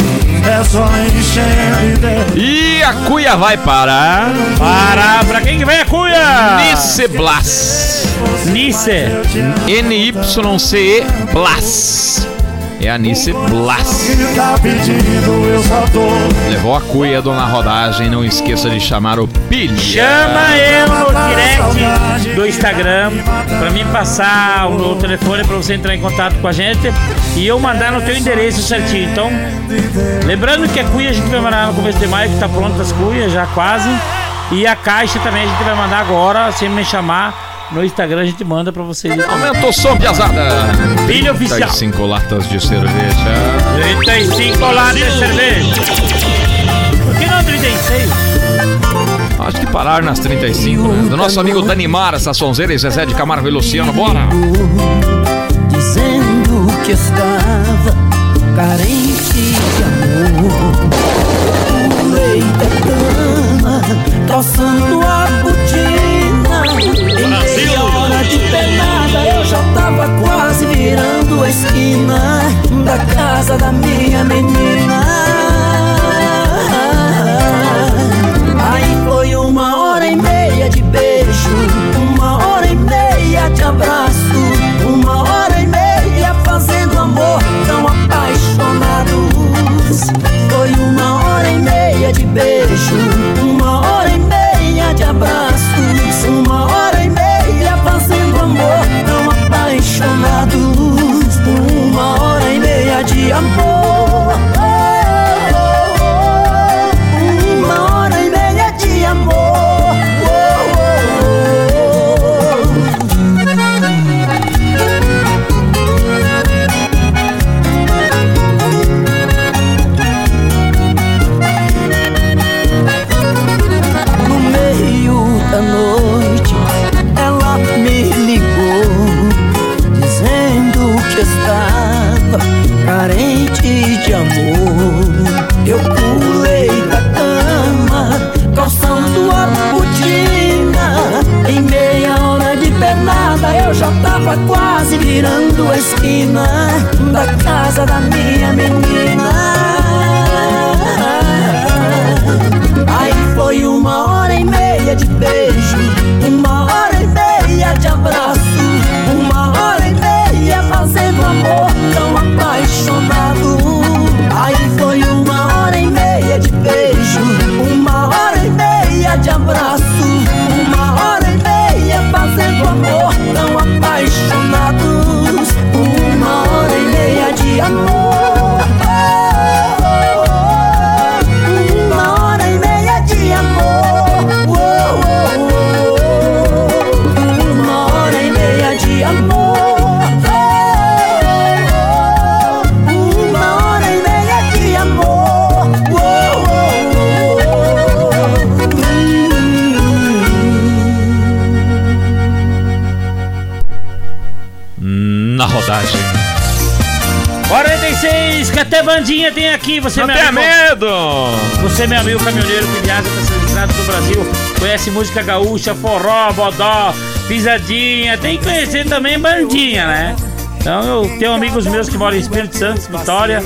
É só enchendo E a cuia vai para. Para, pra quem que vem a cuia? Nice Blas. Nice. N-Y-C-E Blas. É a Nice Blas. Levou a cuia, dona rodagem. Não esqueça de chamar o Pilha. Chama eu no direct do Instagram pra mim passar o meu telefone pra você entrar em contato com a gente e eu mandar no teu endereço certinho. Então, lembrando que a cuia a gente vai mandar no começo de maio, que tá pronta as cuias já quase. E a caixa também a gente vai mandar agora, sem me chamar, no Instagram a gente manda pra vocês. Aumenta o som, piazada. Pilha oficial. 35 latas de cerveja. 35 latas de cerveja. Por que não 36? Acho que pararam nas 35, né? Do nosso amigo Danimar, essa sonzeira e Zezé de Camargo e Luciano, bora! dizendo que estava carente de amor. Pulei da cama, calçando a botina. Penada, eu já tava quase virando a esquina da casa da minha menina. Aí foi uma hora e meia de beijo, uma hora e meia de abraço, da casa da bandinha tem aqui. Você Não tenha medo! Você, meu amigo caminhoneiro que viaja para essas estradas do Brasil, conhece música gaúcha, forró, bodó, pisadinha, tem que conhecer também bandinha, né? Então eu tenho amigos meus que moram em Espírito Santo, Vitória,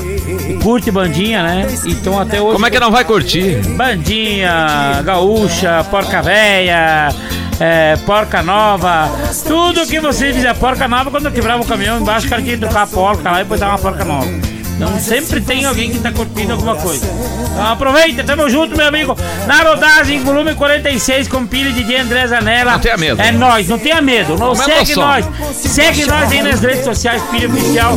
e curte bandinha, né? Então até hoje. Como é que não vai curtir? Bandinha, gaúcha, porca véia, é, porca nova, tudo que você fizer porca nova, quando eu quebrava o caminhão embaixo, o cara tinha que tocar a porca lá e depois dar uma porca nova. Então sempre tem alguém que tá curtindo alguma coisa. Então aproveita, tamo junto, meu amigo. Na rodagem, volume 46, com pilha de André Zanella. Não tenha medo. É nós, não tenha medo. Não, Aumenta segue nós. Segue nós aí nas redes sociais, pilha oficial.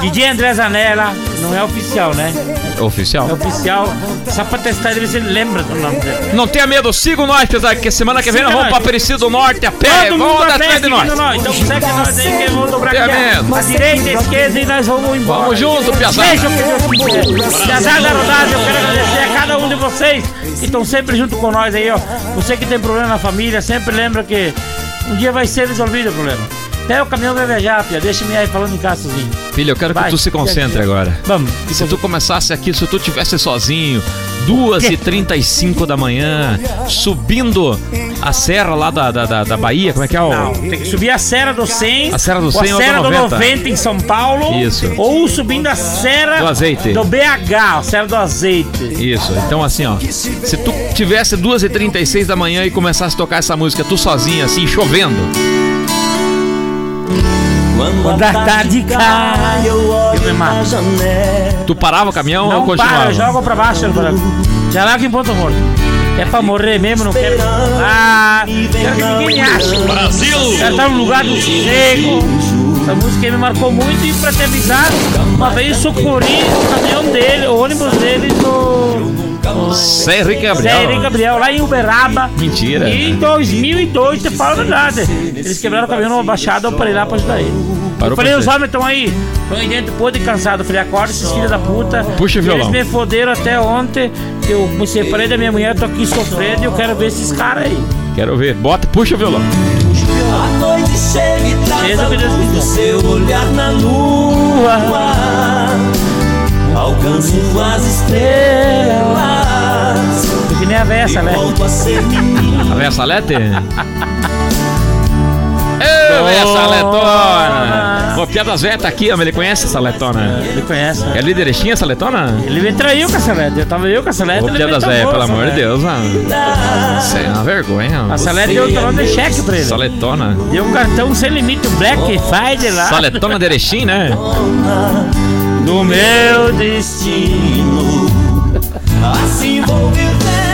DJ André Zanella. Não é oficial, né? Oficial. É oficial. Só pra testar ele ver se ele lembra do nome dele. Não tenha medo, sigam nós, pesado, que semana que vem nós vamos pra Aparecido do Norte a pé. Todo Vamos mundo atrás de nós. nós. Então segue nós aí que vamos dobrar aqui. medo. A direita, a esquerda e nós vamos embora. Vamos junto, piazada. Seja o que Deus quiser. Piazada da rodagem, eu quero agradecer a cada um de vocês que estão sempre junto com nós aí, ó. Você que tem problema na família, sempre lembra que um dia vai ser resolvido o problema. Até o caminhão vai viajar, Pia. Deixa-me aí falando em casa sozinho. Filho, eu quero que Vai. tu se concentre agora. Vamos. E se tu começasse aqui, se tu tivesse sozinho, 2h35 da manhã, subindo a serra lá da, da, da, da Bahia, como é que é o. Não, tem que subir a Serra do 100. A Serra do ou 100 a Serra do 90. 90 em São Paulo. Isso. Ou subindo a Serra Do Azeite. do BH, a Serra do Azeite. Isso, então assim, ó. Se tu tivesse 2h36 da manhã e começasse a tocar essa música, tu sozinho, assim, chovendo. Quando a tarde cai, eu me mato. Tu parava o caminhão ou Não continuava? para, joga pra baixo, Alvarado. Já lá que em ponto morto. É pra morrer mesmo, não quero. Ah, quero que ninguém me ache. Brasil! Quero estar no lugar do cego. Essa música aí me marcou muito e pra te avisar, uma vez socorri o caminhão dele, o ônibus dele no, Zé Henrique Zé Gabriel. Henrique Gabriel, lá em Uberaba. Mentira. E em 2002, te falo a verdade. Eles quebraram o caminhão numa baixada, eu parei lá pra ajudar ele. Parou eu falei, os homens estão aí, estão aí dentro, podre e cansado. Eu falei, acorda esses filhos da puta. Puxa o Eles violão. me foderam até ontem. Eu me separei da minha mulher, tô aqui sofrendo e eu quero ver esses caras aí. Quero ver. Bota, puxa o violão. A noite chega e traz a luz do seu olhar na lua Alcanço as estrelas nem a Vessa, né? A ser menino A Véia Salete? Ô, Véia Saletona! Pô, Pia das Véia tá aqui, mas ele conhece essa Letona? Ele conhece. É liderestinha essa Letona? Ele me traiu com a Salete. Eu tava eu com a Salete. Ô, ele Pia me das tomou, Véia, pelo amor de. Deus, mano. Isso é uma vergonha. A Salete deu um talão de cheque pra ele. Saletona. Deu um cartão sem limite, Black Friday lá. Saletona de Erechim, né? Do meu destino. Assim vou vivendo,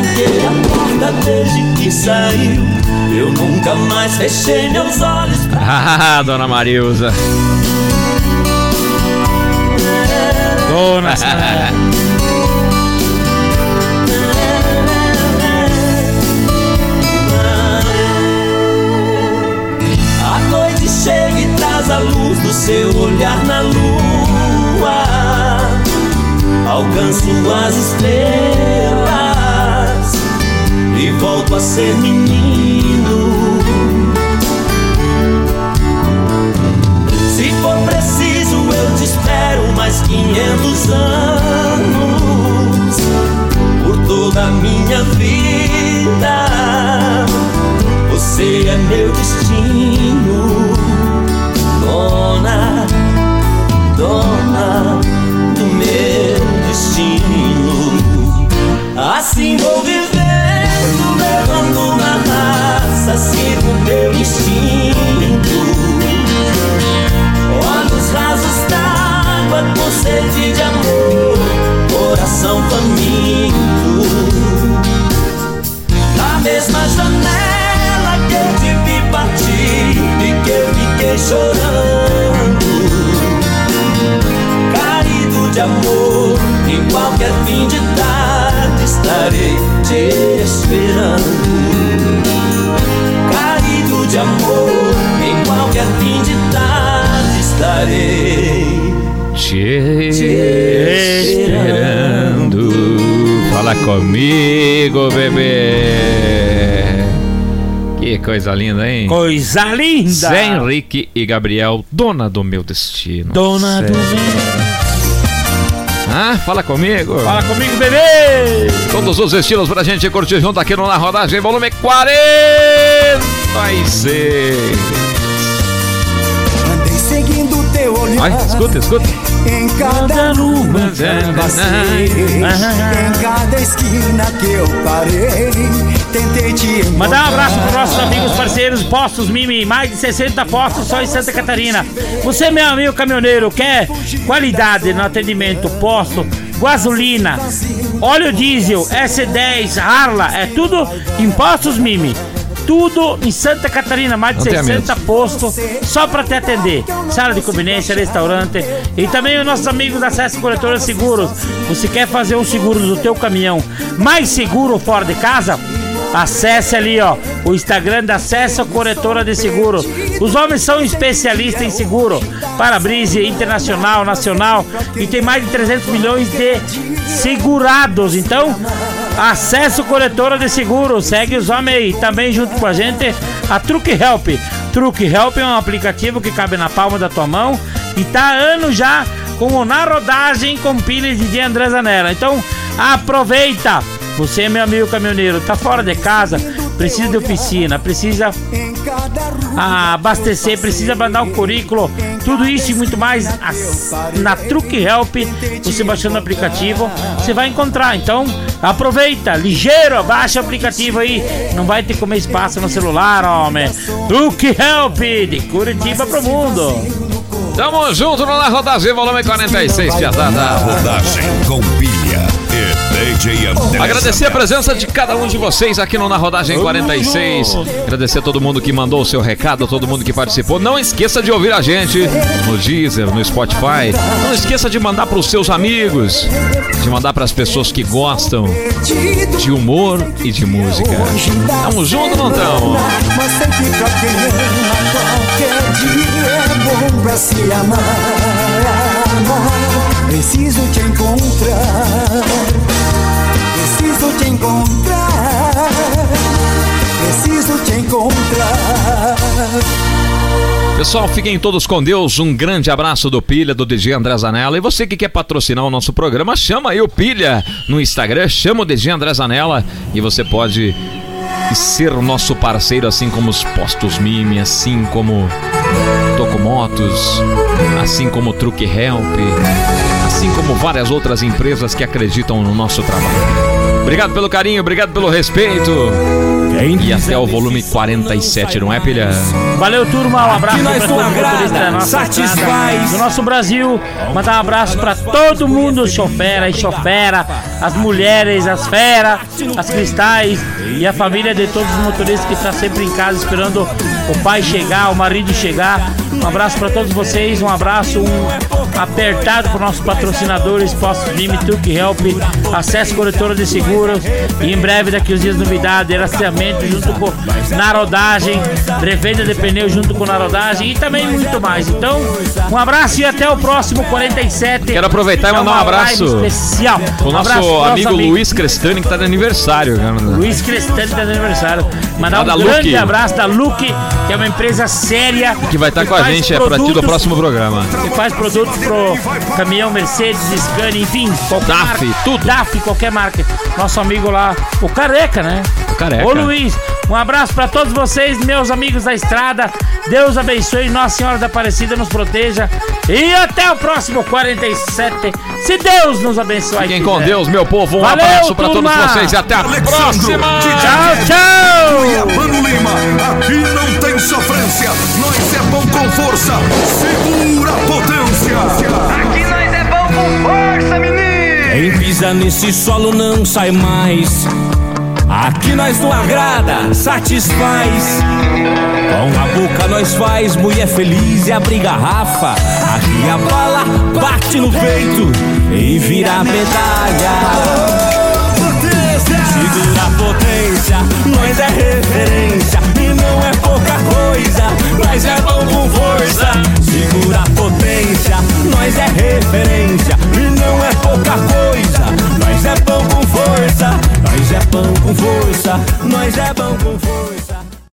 tranquei a porta desde que saiu Eu nunca mais fechei meus olhos Ah, dona Marilza. Dona. A noite chega e traz a luz do seu olhar na lua. Alcanço as estrelas e volto a ser menino. Se for preciso, eu te espero mais 500 anos por toda a minha vida. Você é meu destino, dona, raça, sigo meu instinto. Olhos rasos d'água com sede de amor, coração faminto. Na mesma janela que eu te vi partir e que eu fiquei chorando. Caído de amor, em qualquer fim de tarde estarei te esperando. Coisa linda, hein? Coisa linda. Zé Henrique e Gabriel, dona do meu destino. Dona do meu. Ah, fala comigo. Fala comigo, bebê. Todos os estilos pra gente curtir junto aqui no Na Rodagem, volume 46. Andei seguindo teu olhar. Vai, escuta, escuta. Em cada passei Em cada esquina que eu parei Tentei te encontrar Mandar um abraço para nossos amigos parceiros Postos Mimi, mais de 60 postos só em Santa Catarina. Você, meu amigo caminhoneiro, quer qualidade no atendimento, posto, gasolina, óleo diesel, S10, Arla, é tudo em Postos Mimi. Tudo em Santa Catarina, mais de Não tenha 60 postos só para te atender. Sala de conveniência, restaurante e também os nossos amigos da Acesso Corretora Seguros. Você quer fazer um seguro do teu caminhão mais seguro fora de casa? Acesse ali, ó, o Instagram da Acesso Corretora de Seguro. Os homens são especialistas em seguro, para-brisa internacional, nacional e tem mais de 300 milhões de segurados. Então, Acesso Corretora de Seguro. Segue os homens aí. Também junto com a gente, a Truque Help. Truque Help é um aplicativo que cabe na palma da tua mão e tá há anos já com Na Rodagem com pilhas de André Zanella. Então, aproveita! Você, meu amigo caminhoneiro, tá fora de casa, precisa de oficina, precisa ah, abastecer, precisa mandar um currículo, tudo isso e muito mais as- na Truque Help, você baixando o aplicativo, você vai encontrar. Então, aproveita, ligeiro, baixa o aplicativo aí, não vai ter que comer espaço no celular, homem. Truque Help, de Curitiba pro mundo. Tamo junto no Na Rodagem, volume 46, piazada. Rodagem com pilha e Agradecer a presença de cada um de vocês aqui no Na Rodagem 46. Agradecer a todo mundo que mandou o seu recado, a todo mundo que participou. Não esqueça de ouvir a gente no Deezer, no Spotify. Não esqueça de mandar para os seus amigos, de mandar para as pessoas que gostam de humor e de música. Tamo junto, não tamo? Mas sei que pra quem ama qualquer dia é bom pra se amar, amar. Preciso te Pessoal, fiquem todos com Deus. Um grande abraço do Pilha, do DJ André Zanella. E você que quer patrocinar o nosso programa, chama aí o Pilha no Instagram, chama o DJ André Zanella e você pode ser nosso parceiro, assim como os Postos Mime, assim como Tocomotos, assim como Truque Help, assim como várias outras empresas que acreditam no nosso trabalho. Obrigado pelo carinho, obrigado pelo respeito. E até o volume 47, não é, Pilha? Valeu, turma. Um abraço Aqui nós pra não todo motorista da nossa satisfaz. do nosso Brasil. Mandar um abraço pra todo mundo, chofera e chofera, as mulheres, as feras, as cristais e a família de todos os motoristas que estão sempre em casa esperando o pai chegar, o marido chegar. Um abraço pra todos vocês, um abraço um apertado para nossos patrocinadores, Posto Vime, Truque Help, Acesso Corretora de Seguros e em breve daqui os dias novidade, rastreamento junto com Narodagem, revenda de pneus junto com Narodagem e também muito mais. Então, um abraço e até o próximo 47. Quero aproveitar e mandar um abraço especial. O nosso abraço pro amigo Luiz Crestani, que tá de aniversário. cara. Luiz Crestani tá de aniversário. Mandar Lá um grande Luke. abraço da Luke, que é uma empresa séria. Que vai estar com a gente é, pra ti do próximo programa. que faz produtos pro caminhão Mercedes, Scania, enfim, qualquer DAF, marca. tudo. DAF, qualquer marca. Nosso amigo lá, o Careca, né? O Careca. Ô Luiz, um abraço pra todos vocês, meus amigos da estrada. Deus abençoe, Nossa Senhora da Aparecida nos proteja. E até o próximo 47, se Deus nos abençoar. Fiquem com Deus, meu povo. Um Valeu, abraço pra todos vocês e até a próxima. Tchau, tchau. Lima, aqui não tem sofrência, nós é bom com força, segura potência. Aqui nós é bom com força, menino. Quem pisa nesse solo não sai mais. Aqui nós não agrada, satisfaz. Com a boca nós faz mulher feliz e abre garrafa. Aqui a bala bate no peito e vira medalha. Segura a potência, nós é referência e não é pouca coisa. Nós é bom com força. Segura a potência, nós é referência e não é pouca coisa. Nós é bom com força, nós é bom com força, nós é bom com força.